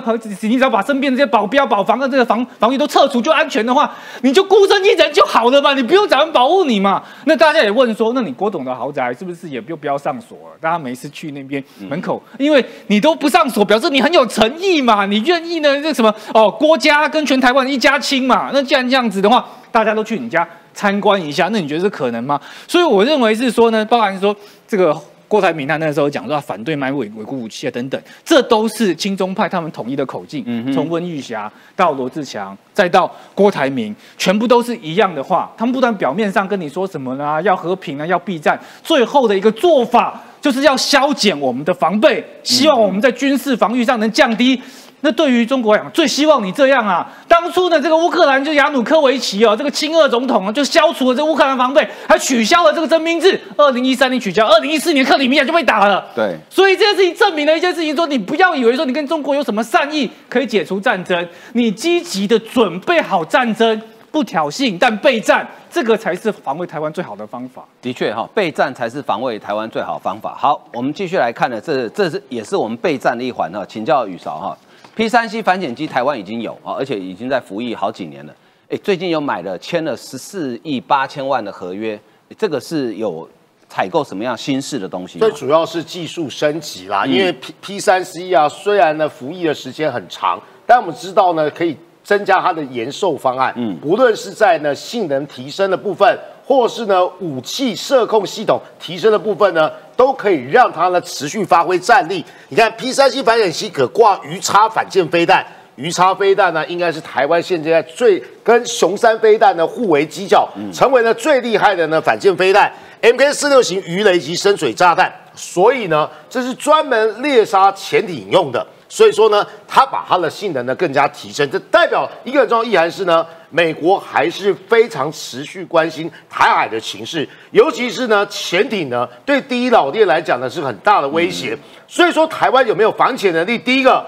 你只要把身边的这些保镖、保防的这个防防御都撤除就安全的话，你就孤身一人就好了嘛，你不用找人保护你嘛。那大家也问说，那你郭董的豪宅是不是也就不要上锁了？大家每次去那边门口，因为你都不上锁，表示你很有诚意嘛，你愿意呢？这什么哦，郭家跟全台湾一家亲嘛。那既然这样子的话，大家都去你家参观一下，那你觉得这可能吗？所以我认为是说呢，包含说这个郭台铭他那个时候讲说反对买伪伪固武器啊等等，这都是亲中派他们统一的口径。从温玉霞到罗志强，再到郭台铭，全部都是一样的话。他们不但表面上跟你说什么呢？要和平啊，要避战，最后的一个做法。就是要削减我们的防备，希望我们在军事防御上能降低。那对于中国来讲，最希望你这样啊！当初呢这个乌克兰就亚努科维奇哦，这个亲俄总统啊，就消除了这乌克兰防备，还取消了这个征兵制。二零一三年取消，二零一四年克里米亚就被打了。对，所以这件事情证明了一件事情：说你不要以为说你跟中国有什么善意可以解除战争，你积极的准备好战争。不挑衅，但备战，这个才是防卫台湾最好的方法。的确哈，备战才是防卫台湾最好的方法。好，我们继续来看呢，这这是也是我们备战的一环哈。请教宇韶哈，P 三 C 反潜机台湾已经有啊，而且已经在服役好几年了。哎，最近有买了签了十四亿八千万的合约，这个是有采购什么样新式的东西？最主要是技术升级啦，因为 P P 三 C 啊，虽然呢服役的时间很长，但我们知道呢可以。增加它的延寿方案，嗯，不论是在呢性能提升的部分，或是呢武器射控系统提升的部分呢，都可以让它呢持续发挥战力。你看 P 三 C 反潜机可挂鱼叉反舰飞弹，鱼叉飞弹呢应该是台湾现在最跟雄三飞弹呢互为犄角，成为了最厉害的呢反舰飞弹。Mk 四六型鱼雷及深水炸弹，所以呢这是专门猎杀潜艇用的。所以说呢，它把它的性能呢更加提升，这代表一个很重要意涵是呢，美国还是非常持续关心台海的情势，尤其是呢潜艇呢对第一老爹来讲呢是很大的威胁。所以说台湾有没有防潜能力？第一个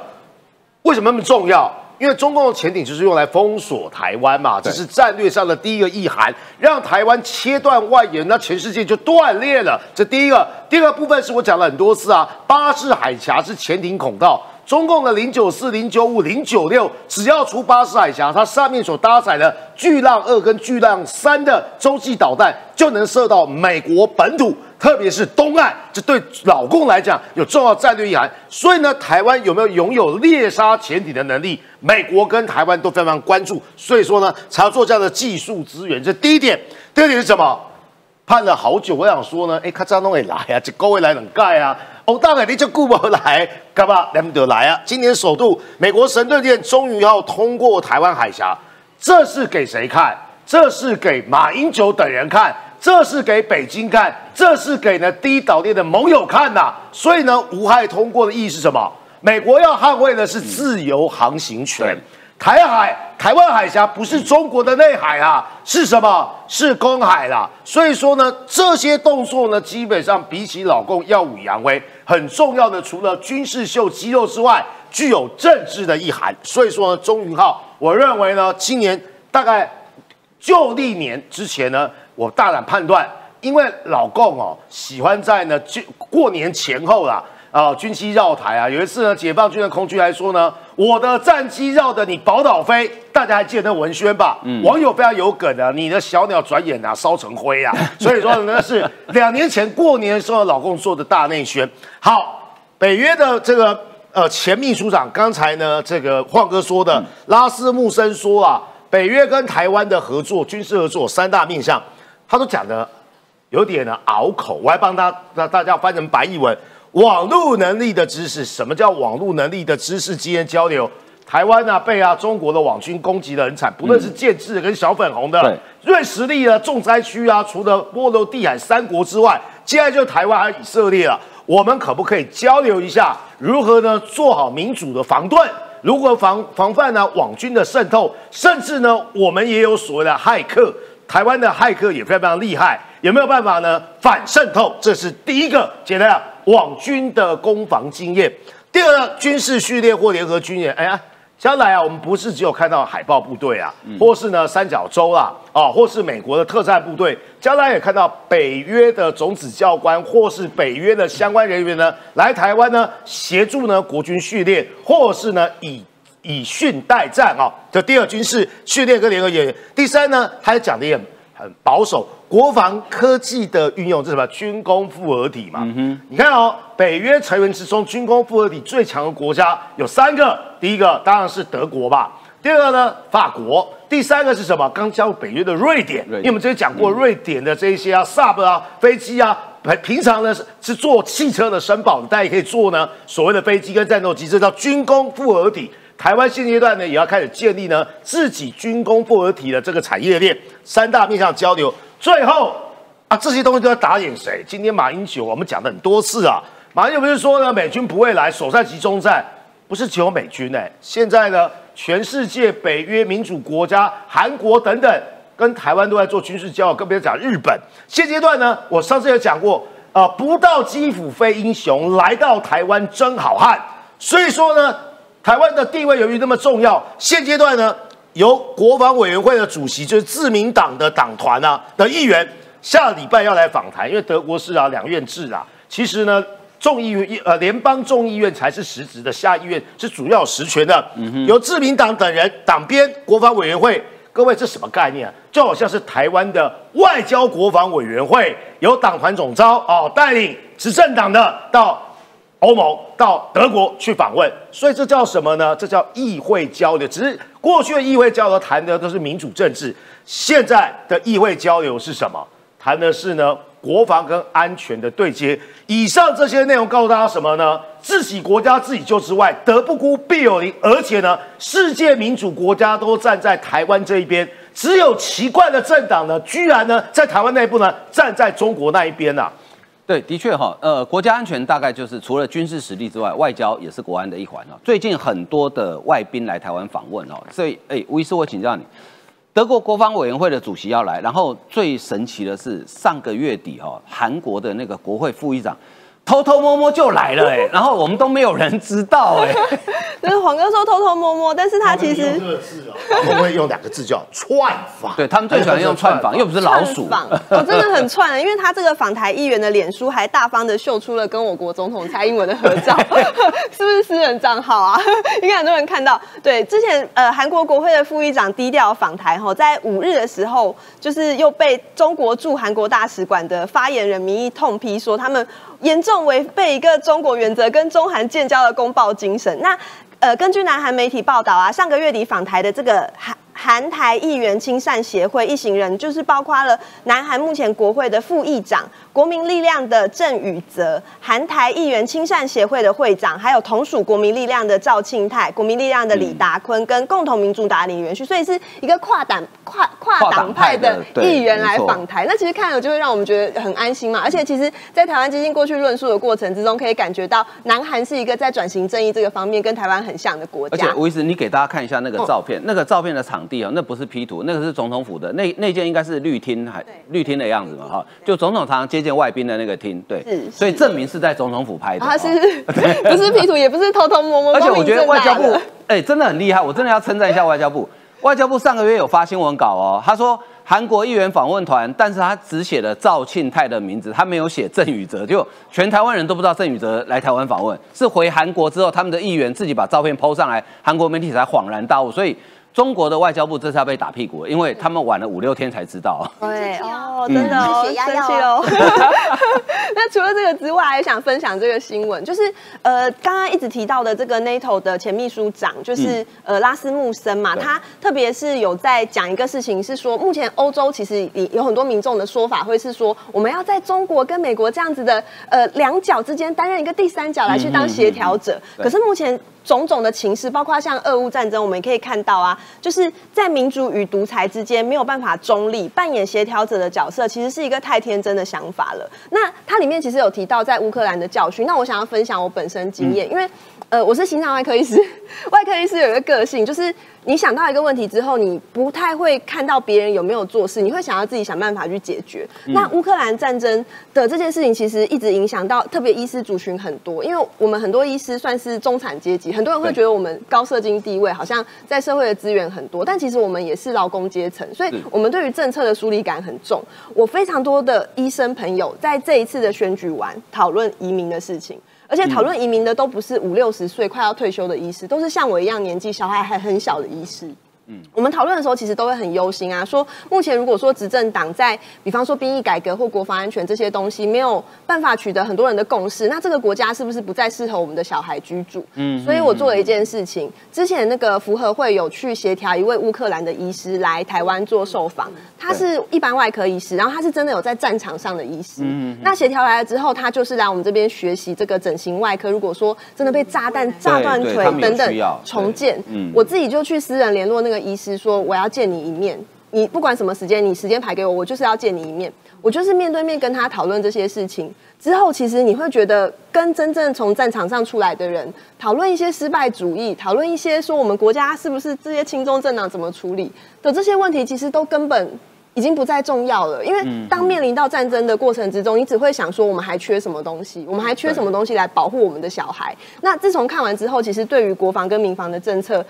为什么那么重要？因为中共的潜艇就是用来封锁台湾嘛，这是战略上的第一个意涵，让台湾切断外援，那全世界就断裂了。这第一个，第二个部分是我讲了很多次啊，巴士海峡是潜艇孔道。中共的零九四、零九五、零九六，只要出巴士海峡，它上面所搭载的巨浪二跟巨浪三的洲际导弹，就能射到美国本土。特别是东岸，这对老共来讲有重要战略意涵。所以呢，台湾有没有拥有猎杀潜艇的能力？美国跟台湾都非常关注。所以说呢，才要做这样的技术资源。这第一点。第二点是什么？盼了好久，我想说呢，哎，卡扎弄也来啊，这各位来冷盖啊。欧大伟，你就顾不来，干嘛？来不得来啊！今年首度，美国神盾舰终于要通过台湾海峡，这是给谁看？这是给马英九等人看，这是给北京看，这是给呢第一岛链的盟友看呐。所以呢，无害通过的意义是什么？美国要捍卫的是自由航行权。台海、台湾海峡不是中国的内海啊，是什么？是公海啦。所以说呢，这些动作呢，基本上比起老共耀武扬威，很重要的除了军事秀肌肉之外，具有政治的意涵。所以说呢，中云浩，我认为呢，今年大概旧历年之前呢，我大胆判断，因为老共哦喜欢在呢就过年前后啦。啊，军机绕台啊！有一次呢，解放军的空军还说呢，我的战机绕着你宝岛飞，大家还记得那文宣吧？嗯，网友非常有梗的，你的小鸟转眼啊 烧成灰啊！所以说呢，是两年前过年的时候，老公做的大内宣。好，北约的这个呃前秘书长刚才呢，这个晃哥说的，拉斯穆森说啊，北约跟台湾的合作，军事合作三大面向，他都讲的有点呢拗口，我还帮他让大家翻成白译文。网络能力的知识，什么叫网络能力的知识经验交流？台湾呢被啊中国的网军攻击的很惨，不论是建制跟小粉红的，瑞实力啊重灾区啊，除了波罗的海三国之外，接下来就台湾和以色列了。我们可不可以交流一下，如何呢做好民主的防盾？如何防防范呢网军的渗透？甚至呢我们也有所谓的骇客，台湾的骇客也非常非常厉害，有没有办法呢反渗透？这是第一个简单。网军的攻防经验，第二个军事序列或联合军演，哎呀，将来啊，我们不是只有看到海豹部队啊，或是呢三角洲啦，啊，或是美国的特战部队，将来也看到北约的种子教官或是北约的相关人员呢，来台湾呢协助呢国军训练，或是呢以以训代战啊。这第二军事训练跟联合演员，第三呢，他讲的也很保守。国防科技的运用，这什么军工复合体嘛？你看哦，北约成员之中，军工复合体最强的国家有三个，第一个当然是德国吧，第二个呢法国，第三个是什么？刚加入北约的瑞典。因为我们之前讲过，瑞典的这些啊，Sub 啊飞机啊，平常呢是是做汽车的申报，大家也可以做呢所谓的飞机跟战斗机，这叫军工复合体。台湾现阶段呢，也要开始建立呢自己军工复合体的这个产业链，三大面向交流。最后啊，这些东西都要打脸谁？今天马英九我们讲了很多次啊，马英九不是说呢，美军不会来，首战集中战不是只有美军哎，现在呢，全世界北约民主国家、韩国等等，跟台湾都在做军事交流，更别讲日本。现阶段呢，我上次有讲过，呃，不到基辅非英雄，来到台湾真好汉。所以说呢，台湾的地位由于那么重要，现阶段呢。由国防委员会的主席，就是自民党的党团啊的议员，下礼拜要来访谈，因为德国是啊两院制啊。其实呢，众议院呃联邦众议院才是实质的，下议院是主要实权的。由自民党等人党编国防委员会，各位这什么概念啊？就好像是台湾的外交国防委员会，由党团总召哦带领执政党的到。欧盟到德国去访问，所以这叫什么呢？这叫议会交流。只是过去的议会交流谈的都是民主政治，现在的议会交流是什么？谈的是呢国防跟安全的对接。以上这些内容告诉大家什么呢？自己国家自己救之外，德不孤必有邻。而且呢，世界民主国家都站在台湾这一边，只有奇怪的政党呢，居然呢在台湾内部呢站在中国那一边呐。对，的确哈，呃，国家安全大概就是除了军事实力之外，外交也是国安的一环哦。最近很多的外宾来台湾访问哦，所以，哎，吴医师，我请教你，德国国防委员会的主席要来，然后最神奇的是上个月底哈，韩国的那个国会副议长偷偷摸摸就来了，哎，然后我们都没有人知道，哎，就是黄哥说偷偷摸摸，但是他其实我们会用两个字叫串访？对他们最喜欢用串访，又不是老鼠。我真的很串，因为他这个访台议员的脸书还大方的秀出了跟我国总统蔡英文的合照，是不是私人账号啊？应该很多人看到。对，之前呃韩国国会的副议长低调访台后，在五日的时候，就是又被中国驻韩国大使馆的发言人名义痛批说他们。严重违背一个中国原则跟中韩建交的公报精神。那，呃，根据南韩媒体报道啊，上个月底访台的这个韩。韩台议员亲善协会一行人，就是包括了南韩目前国会的副议长、国民力量的郑宇泽、韩台议员亲善协会的会长，还有同属国民力量的赵庆泰、国民力量的李达坤跟共同民主党李元旭，所以是一个跨党跨跨党派的议员来访台。那其实看了就会让我们觉得很安心嘛。而且其实，在台湾基金过去论述的过程之中，可以感觉到南韩是一个在转型正义这个方面跟台湾很像的国家。而且吴医师，你给大家看一下那个照片，那个照片的场。地哦，那不是 P 图，那个是总统府的，那那间应该是绿厅，还绿厅的样子嘛，哈，就总统常常接见外宾的那个厅，对，所以证明是在总统府拍的，他是 不是 P 图，也不是偷偷摸摸，而且我觉得外交部，哎，真的很厉害，我真的要称赞一下外交部，外交部上个月有发新闻稿哦，他说。韩国议员访问团，但是他只写了赵庆泰的名字，他没有写郑宇哲，就全台湾人都不知道郑宇哲来台湾访问，是回韩国之后，他们的议员自己把照片 PO 上来，韩国媒体才恍然大悟，所以。中国的外交部这次要被打屁股，因为他们晚了五六天才知道。对哦，真的哦，生气哦。那除了这个之外，还想分享这个新闻，就是呃，刚刚一直提到的这个 NATO 的前秘书长，就是呃拉斯穆森嘛，他特别是有在讲一个事情，是说目前欧洲其实有很多民众的说法，会是说我们要在中国跟美国这样子的呃两角之间担任一个第三角来去当协调者，可是目前。种种的情势，包括像俄乌战争，我们也可以看到啊，就是在民主与独裁之间没有办法中立，扮演协调者的角色，其实是一个太天真的想法了。那它里面其实有提到在乌克兰的教训，那我想要分享我本身经验，因为呃我是心脏外科医师，外科医师有一个个性就是。你想到一个问题之后，你不太会看到别人有没有做事，你会想要自己想办法去解决。那乌克兰战争的这件事情，其实一直影响到特别医师族群很多，因为我们很多医师算是中产阶级，很多人会觉得我们高社经地位，好像在社会的资源很多，但其实我们也是劳工阶层，所以我们对于政策的疏离感很重。我非常多的医生朋友在这一次的选举完讨论移民的事情。而且讨论移民的都不是五六十岁快要退休的医师，都是像我一样年纪小孩还很小的医师。嗯，我们讨论的时候其实都会很忧心啊，说目前如果说执政党在，比方说兵役改革或国防安全这些东西没有办法取得很多人的共识，那这个国家是不是不再适合我们的小孩居住？嗯，所以我做了一件事情，之前那个福和会有去协调一位乌克兰的医师来台湾做受访，他是一般外科医师，然后他是真的有在战场上的医师。嗯，那协调来了之后，他就是来我们这边学习这个整形外科。如果说真的被炸弹炸断腿等等重建，嗯，我自己就去私人联络那个。医师说：“我要见你一面，你不管什么时间，你时间排给我，我就是要见你一面。我就是面对面跟他讨论这些事情之后，其实你会觉得跟真正从战场上出来的人讨论一些失败主义，讨论一些说我们国家是不是这些轻中政党怎么处理的这些问题，其实都根本已经不再重要了。因为当面临到战争的过程之中，你只会想说我们还缺什么东西，我们还缺什么东西来保护我们的小孩。那自从看完之后，其实对于国防跟民防的政策。”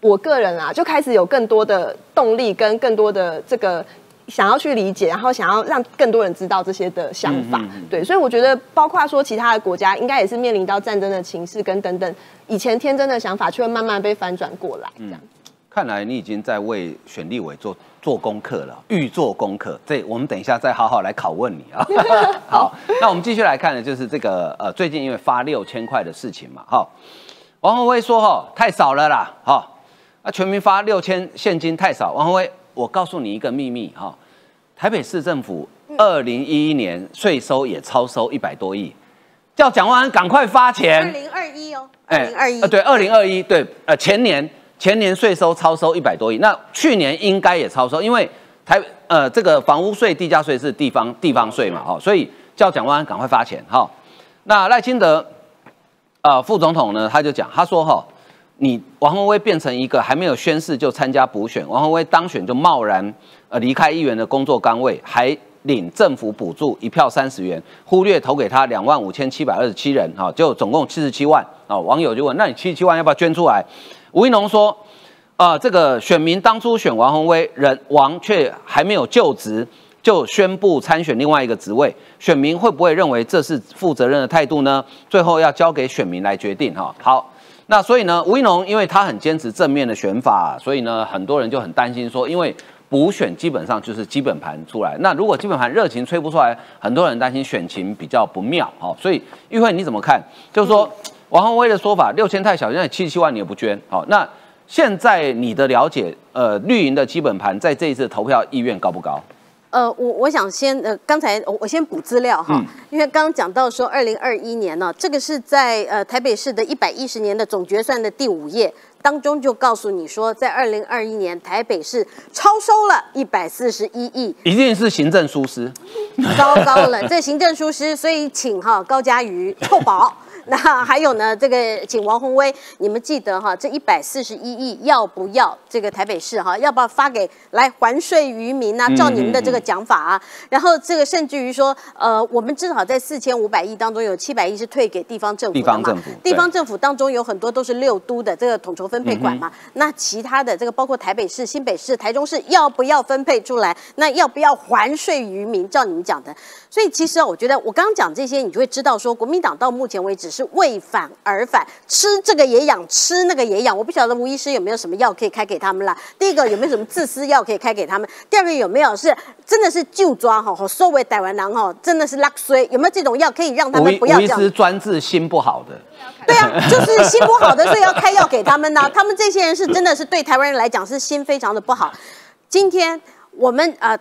我个人啊，就开始有更多的动力跟更多的这个想要去理解，然后想要让更多人知道这些的想法。对，所以我觉得，包括说其他的国家，应该也是面临到战争的情势跟等等，以前天真的想法，却会慢慢被翻转过来。这样，看来你已经在为选立委做做功课了，预做功课。这我们等一下再好好来拷问你啊。好，那我们继续来看的就是这个呃，最近因为发六千块的事情嘛，哈，王宏威说哈太少了啦，哈。那全民发六千现金太少，王宏威，我告诉你一个秘密哈，台北市政府二零一一年税收也超收一百多亿，叫蒋万安赶快发钱。二零二一哦，二零二一，对，二零二一，对，呃，前年前年税收超收一百多亿，那去年应该也超收，因为台呃这个房屋税、地价税是地方地方税嘛，哦，所以叫蒋万安赶快发钱哈。那赖清德呃副总统呢，他就讲，他说哈。你王宏威变成一个还没有宣誓就参加补选，王宏威当选就贸然呃离开议员的工作岗位，还领政府补助一票三十元，忽略投给他两万五千七百二十七人，哈，就总共七十七万啊。网友就问，那你七十七万要不要捐出来？吴一农说，啊，这个选民当初选王宏威，人王却还没有就职。就宣布参选另外一个职位，选民会不会认为这是负责任的态度呢？最后要交给选民来决定哈。好，那所以呢，吴一农因为他很坚持正面的选法，所以呢，很多人就很担心说，因为补选基本上就是基本盘出来，那如果基本盘热情吹不出来，很多人担心选情比较不妙哈。所以玉慧你怎么看？就是说王宏威的说法，六千太小，现在七十七万你也不捐好，那现在你的了解，呃，绿营的基本盘在这一次投票意愿高不高？呃，我我想先呃，刚才我我先补资料哈，因为刚刚讲到说二零二一年呢，这个是在呃台北市的一百一十年的总决算的第五页当中就告诉你说，在二零二一年台北市超收了一百四十一亿，一定是行政疏失，糟糕了，这行政疏失，所以请哈高嘉瑜臭保。那还有呢？这个请王宏威，你们记得哈，这一百四十一亿要不要这个台北市哈？要不要发给来还税于民呢？照你们的这个讲法啊，然后这个甚至于说，呃，我们至少在四千五百亿当中，有七百亿是退给地方政府的嘛？地方政府，地方政府当中有很多都是六都的这个统筹分配管嘛？那其他的这个包括台北市、新北市、台中市，要不要分配出来？那要不要还税于民？照你们讲的，所以其实啊我觉得我刚刚讲这些，你就会知道说，国民党到目前为止。是为反而反，吃这个也养，吃那个也养。我不晓得吴医师有没有什么药可以开给他们啦。第一个有没有什么自私药可以开给他们？第二个有没有是真的是就抓哈，收为逮完狼哈，真的是拉衰？有没有这种药可以让他们不要这样？吴医师专治心不好的，对啊，就是心不好的，所以要开药给他们呢。他们这些人是真的是对台湾人来讲是心非常的不好。今天我们呃。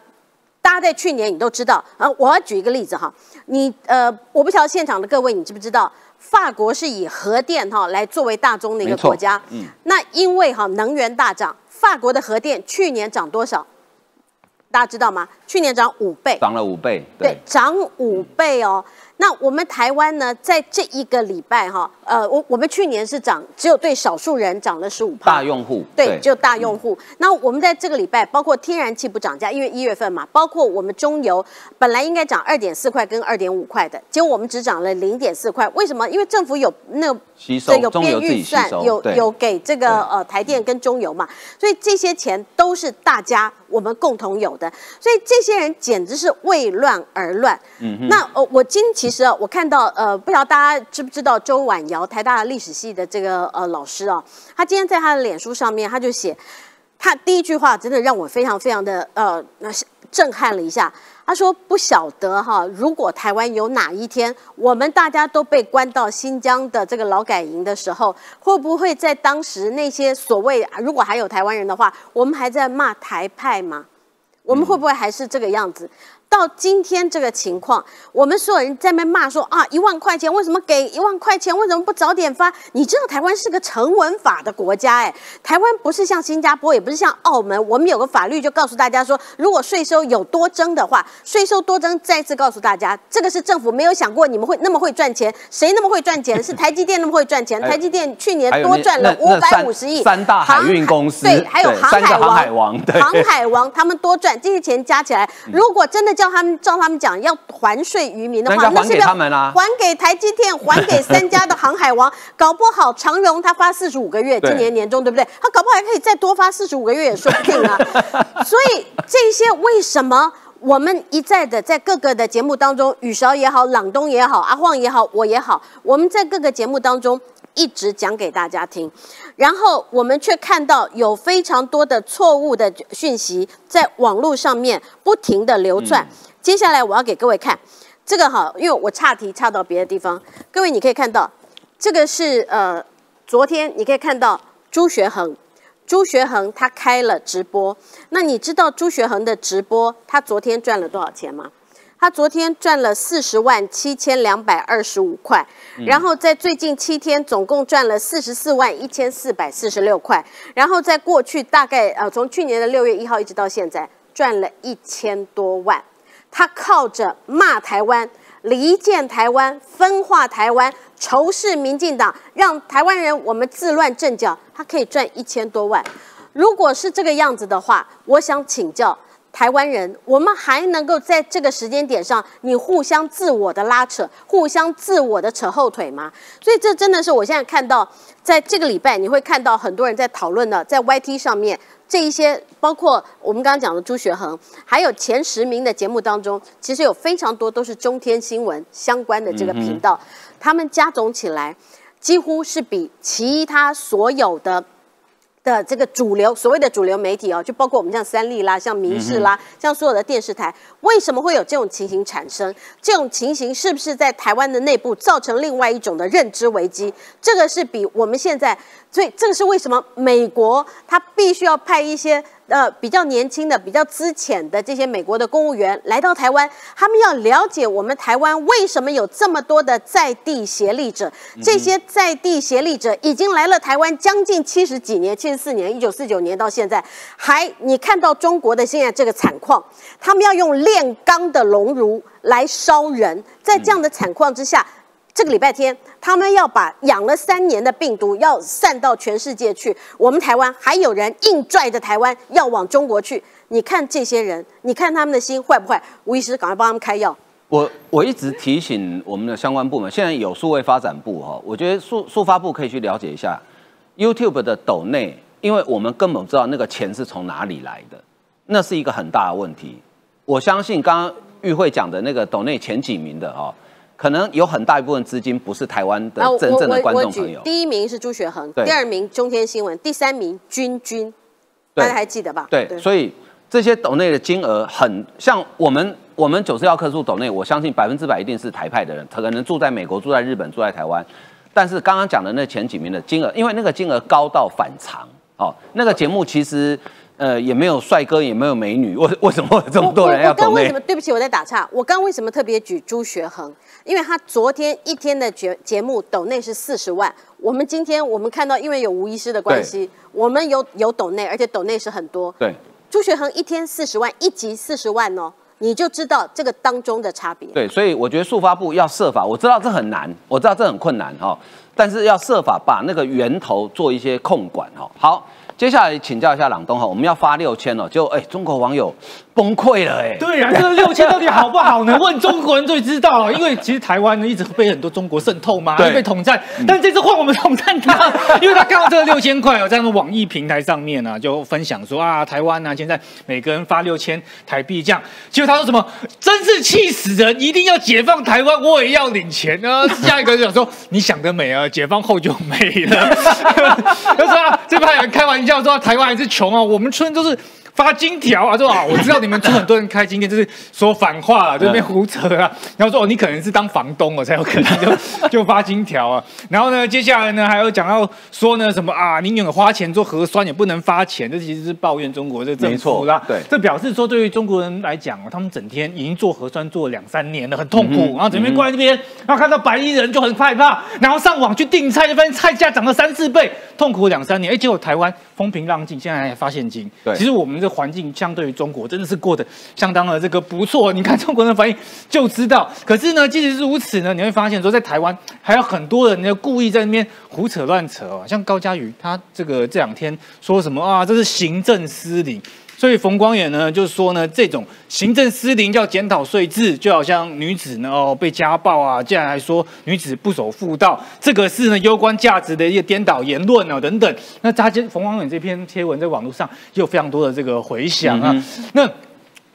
大家在去年你都知道啊，我要举一个例子哈，你呃，我不晓得现场的各位你知不知道，法国是以核电哈来作为大宗的一个国家，嗯，那因为哈能源大涨，法国的核电去年涨多少？大家知道吗？去年涨五倍，涨了五倍，对，涨五倍哦。那我们台湾呢，在这一个礼拜哈，呃，我我们去年是涨，只有对少数人涨了十五大用户，对，就大用户。那我们在这个礼拜，包括天然气不涨价，因为一月份嘛，包括我们中油本来应该涨二点四块跟二点五块的，结果我们只涨了零点四块。为什么？因为政府有那这个编预算，有有给这个呃台电跟中油嘛，所以这些钱都是大家我们共同有的，所以这些人简直是为乱而乱。嗯，那呃，我今其实啊，我看到呃，不知道大家知不知道周婉瑶，台大历史系的这个呃老师啊，他今天在他的脸书上面，他就写，他第一句话真的让我非常非常的呃那震撼了一下。他说不晓得哈，如果台湾有哪一天我们大家都被关到新疆的这个劳改营的时候，会不会在当时那些所谓如果还有台湾人的话，我们还在骂台派吗？我们会不会还是这个样子？到今天这个情况，我们所有人在那骂说啊，一万块钱为什么给一万块钱？为什么不早点发？你知道台湾是个成文法的国家，哎，台湾不是像新加坡，也不是像澳门，我们有个法律就告诉大家说，如果税收有多征的话，税收多征，再次告诉大家，这个是政府没有想过你们会那么会赚钱，谁那么会赚钱？是台积电那么会赚钱？台积电去年多赚了五百五十亿，三大海运公司对，还有航海王，航海王，航海王他们多赚这些钱加起来，如果真的叫他们叫他们讲要还税于民的话，那是不是还给台积电，还给三家的航海王？搞不好长荣他发四十五个月，今年年终对不对？他搞不好还可以再多发四十五个月也说不定啊。所以这些为什么我们一再的在各个的节目当中，雨韶也好，朗东也好，阿晃也好，我也好，我们在各个节目当中一直讲给大家听。然后我们却看到有非常多的错误的讯息在网络上面不停的流窜。接下来我要给各位看这个哈，因为我岔题岔到别的地方。各位你可以看到，这个是呃昨天你可以看到朱学恒，朱学恒他开了直播。那你知道朱学恒的直播他昨天赚了多少钱吗？他昨天赚了四十万七千两百二十五块，然后在最近七天总共赚了四十四万一千四百四十六块，然后在过去大概呃从去年的六月一号一直到现在赚了一千多万。他靠着骂台湾、离间台湾、分化台湾、仇视民进党，让台湾人我们自乱阵脚，他可以赚一千多万。如果是这个样子的话，我想请教。台湾人，我们还能够在这个时间点上，你互相自我的拉扯，互相自我的扯后腿吗？所以这真的是我现在看到，在这个礼拜你会看到很多人在讨论的，在 YT 上面这一些，包括我们刚刚讲的朱学恒，还有前十名的节目当中，其实有非常多都是中天新闻相关的这个频道，他们加总起来，几乎是比其他所有的。的这个主流所谓的主流媒体哦，就包括我们像三立啦、像民视啦、像所有的电视台，为什么会有这种情形产生？这种情形是不是在台湾的内部造成另外一种的认知危机？这个是比我们现在，所以这个是为什么美国他必须要派一些。呃，比较年轻的、比较资浅的这些美国的公务员来到台湾，他们要了解我们台湾为什么有这么多的在地协力者。这些在地协力者已经来了台湾将近七十几年，七十四年，一九四九年到现在，还你看到中国的现在这个惨况，他们要用炼钢的熔炉来烧人，在这样的惨况之下。这个礼拜天，他们要把养了三年的病毒要散到全世界去。我们台湾还有人硬拽着台湾要往中国去。你看这些人，你看他们的心坏不坏？吴医师，赶快帮他们开药。我我一直提醒我们的相关部门，现在有数位发展部哈，我觉得数数发部可以去了解一下 YouTube 的抖内，因为我们根本不知道那个钱是从哪里来的，那是一个很大的问题。我相信刚刚玉慧讲的那个抖内前几名的哈。可能有很大一部分资金不是台湾的真正的观众朋友。第一名是朱学恒，第二名中天新闻，第三名君君，大家还记得吧？对，所以这些斗内的金额很像我们我们九十幺棵树斗内，我相信百分之百一定是台派的人，他可能住在美国、住在日本、住在台湾。但是刚刚讲的那前几名的金额，因为那个金额高到反常哦，那个节目其实。呃，也没有帅哥，也没有美女，为为什么这么多人要我为什么？对不起，我在打岔。我刚为什么特别举朱学恒？因为他昨天一天的节节目抖内是四十万。我们今天我们看到，因为有吴医师的关系，我们有有抖内，而且抖内是很多。对，朱学恒一天四十万，一集四十万哦，你就知道这个当中的差别。对，所以我觉得速发部要设法，我知道这很难，我知道这很困难哈，但是要设法把那个源头做一些控管哈。好。接下来请教一下朗东哈，我们要发六千哦，就哎，中国网友崩溃了哎。对呀，这个六千到底好不好呢？问中国人最知道了，因为其实台湾呢一直被很多中国渗透嘛，被统战，但这次换我们统战他，因为他看到这个六千块哦，在那网易平台上面呢就分享说啊，台湾呢现在每个人发六千台币这样，结果他说什么，真是气死人，一定要解放台湾，我也要领钱啊。下一个就想说，你想得美啊，解放后就没了。他说啊，这帮人开玩笑。说台湾还是穷啊？我们村都是。发金条啊，说啊，我知道你们村很多人开金店，就是说反话了，这边胡扯啊。然后说哦，你可能是当房东哦，才有可能就 就发金条啊。然后呢，接下来呢，还有讲到说呢，什么啊，宁愿花钱做核酸，也不能发钱，这其实是抱怨中国这政府啦。对，这表示说，对于中国人来讲哦，他们整天已经做核酸做了两三年了，很痛苦。然后整天过来这边，然后看到白衣人就很害怕，然后上网去订菜，就发现菜价涨了三四倍，痛苦两三年。哎，结果台湾风平浪静，现在还发现金。对，其实我们这。环境相对于中国真的是过得相当的这个不错，你看中国人的反应就知道。可是呢，即使是如此呢，你会发现说在台湾还有很多人呢故意在那边胡扯乱扯哦，像高嘉瑜他这个这两天说什么啊，这是行政失灵。所以冯光远呢，就是说呢，这种行政失灵叫检讨税制，就好像女子呢哦被家暴啊，竟然还说女子不守妇道，这个是呢攸关价值的一个颠倒言论啊等等。那他这冯光远这篇贴文在网络上也有非常多的这个回响啊，那。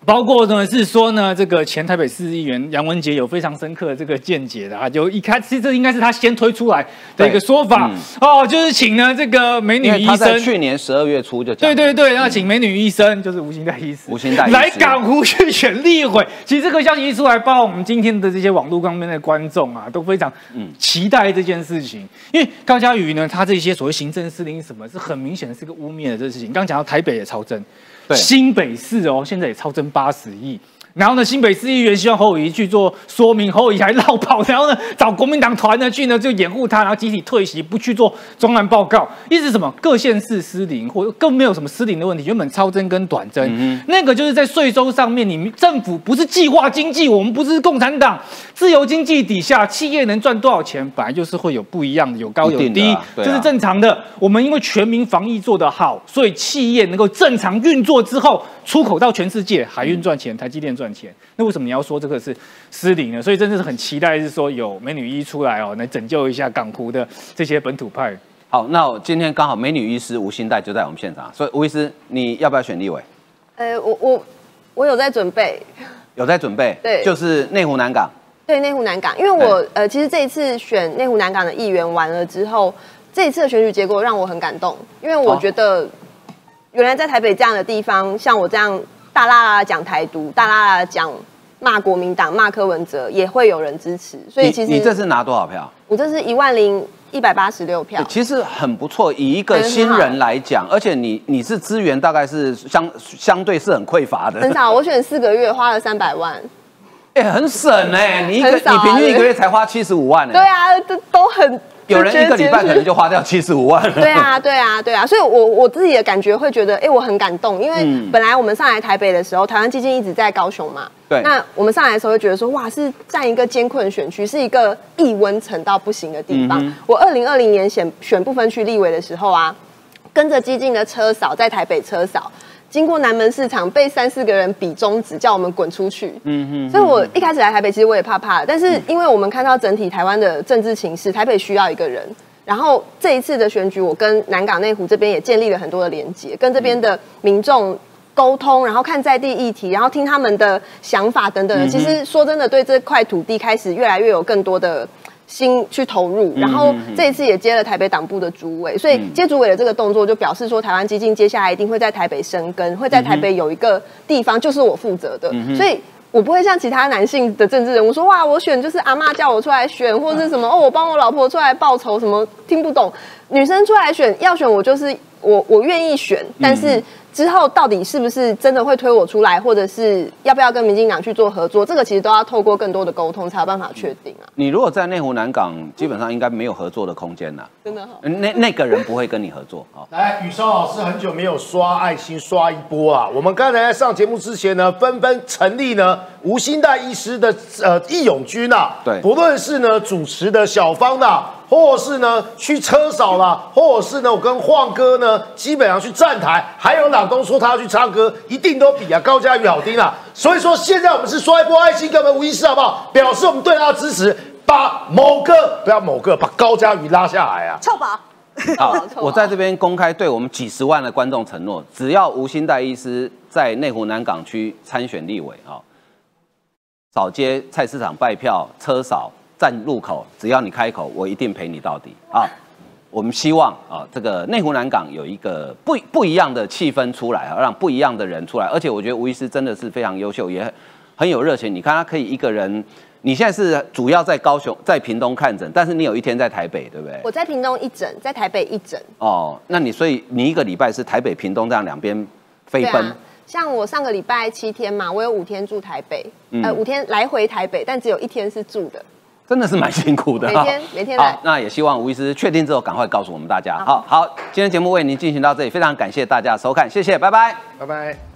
包括呢是说呢，这个前台北市议员杨文杰有非常深刻的这个见解的啊，就一开始这应该是他先推出来的一个说法。哦，就是请呢这个美女医生，去年十二月初就对对对，要请美女医生，就是吴兴代医师，吴兴代来港湖去选立委。其实这个消息一出来，包括我们今天的这些网络方面的观众啊，都非常嗯。期待这件事情，因为高嘉瑜呢，他这些所谓行政司令什么是很明显的是个污蔑的这个事情。刚讲到台北也超新北市哦，现在也超增八十亿。然后呢，新北市议员希望侯友谊去做说明，侯友谊还绕跑，然后呢找国民党团呢去呢就掩护他，然后集体退席，不去做中案报告，意思什么？各县市失灵，或更没有什么失灵的问题。原本超增跟短增，那个就是在税收上面，你们政府不是计划经济，我们不是共产党，自由经济底下，企业能赚多少钱，本来就是会有不一样的，有高有低，这是正常的。我们因为全民防疫做得好，所以企业能够正常运作之后，出口到全世界，海运赚钱，台积电赚。赚钱，那为什么你要说这个是失灵呢？所以真的是很期待，是说有美女医出来哦，来拯救一下港湖的这些本土派。好，那今天刚好美女医师吴新代就在我们现场，所以吴医师，你要不要选立委？呃，我我我有在准备，有在准备，对，就是内湖南港，对，内湖南港，因为我呃，其实这一次选内湖南港的议员完了之后，这一次的选举结果让我很感动，因为我觉得原来在台北这样的地方，像我这样。大啦啦讲台独，大啦啦讲骂国民党、骂柯文哲，也会有人支持。所以其实你这次拿多少票？我这是一万零一百八十六票，其实很不错。以一个新人来讲，而且你你是资源大概是相相对是很匮乏的。很少，我选四个月花了三百万，哎，很省哎，你一个你平均一个月才花七十五万哎。对啊，这都很。有人一个礼拜可能就花掉七十五万了。对啊，对啊，对啊，所以，我我自己的感觉会觉得，哎，我很感动，因为本来我们上来台北的时候，台湾基金一直在高雄嘛。对。那我们上来的时候会觉得说，哇，是占一个艰困选区，是一个易温层到不行的地方。我二零二零年选选部分区立委的时候啊，跟着基金的车扫在台北车扫。经过南门市场，被三四个人比中指，叫我们滚出去。嗯嗯，所以我一开始来台北，其实我也怕怕。但是因为我们看到整体台湾的政治情势，台北需要一个人。然后这一次的选举，我跟南港内湖这边也建立了很多的连接，跟这边的民众沟通，然后看在地议题，然后听他们的想法等等。其实说真的，对这块土地开始越来越有更多的。心去投入，然后这一次也接了台北党部的主委，所以接主委的这个动作就表示说，台湾基金接下来一定会在台北生根，会在台北有一个地方就是我负责的，所以我不会像其他男性的政治人物说，哇，我选就是阿妈叫我出来选，或者是什么哦，我帮我老婆出来报仇，什么听不懂，女生出来选要选我就是我我愿意选，但是。之后到底是不是真的会推我出来，或者是要不要跟民进党去做合作？这个其实都要透过更多的沟通才有办法确定啊。你如果在内湖南港，基本上应该没有合作的空间了。真的？那那个人不会跟你合作啊。来，宇超老师很久没有刷爱心刷一波啊。我们刚才在上节目之前呢，纷纷成立呢吴兴代医师的呃义勇军啊。对，不论是呢主持的小芳的。或是呢去车少啦，或者是呢我跟晃哥呢基本上去站台，还有老东说他要去唱歌，一定都比啊高嘉宇好听啊。所以说现在我们是刷一波爱心给我们吴医师好不好？表示我们对他的支持，把某个不要某个把高嘉宇拉下来啊！臭宝，好，我在这边公开对我们几十万的观众承诺，只要吴兴代医师在内湖南港区参选立委啊，扫街菜市场拜票车少。站路口，只要你开口，我一定陪你到底啊！我们希望啊，这个内湖南港有一个不不一样的气氛出来啊，让不一样的人出来。而且我觉得吴医师真的是非常优秀，也很有热情。你看他可以一个人，你现在是主要在高雄、在屏东看诊，但是你有一天在台北，对不对？我在屏东一诊，在台北一诊。哦，那你所以你一个礼拜是台北、屏东这样两边飞奔？像我上个礼拜七天嘛，我有五天住台北，呃，五天来回台北，但只有一天是住的。真的是蛮辛苦的，每天每天来。那也希望吴医师确定之后赶快告诉我们大家。好好，今天节目为您进行到这里，非常感谢大家收看，谢谢，拜拜，拜拜。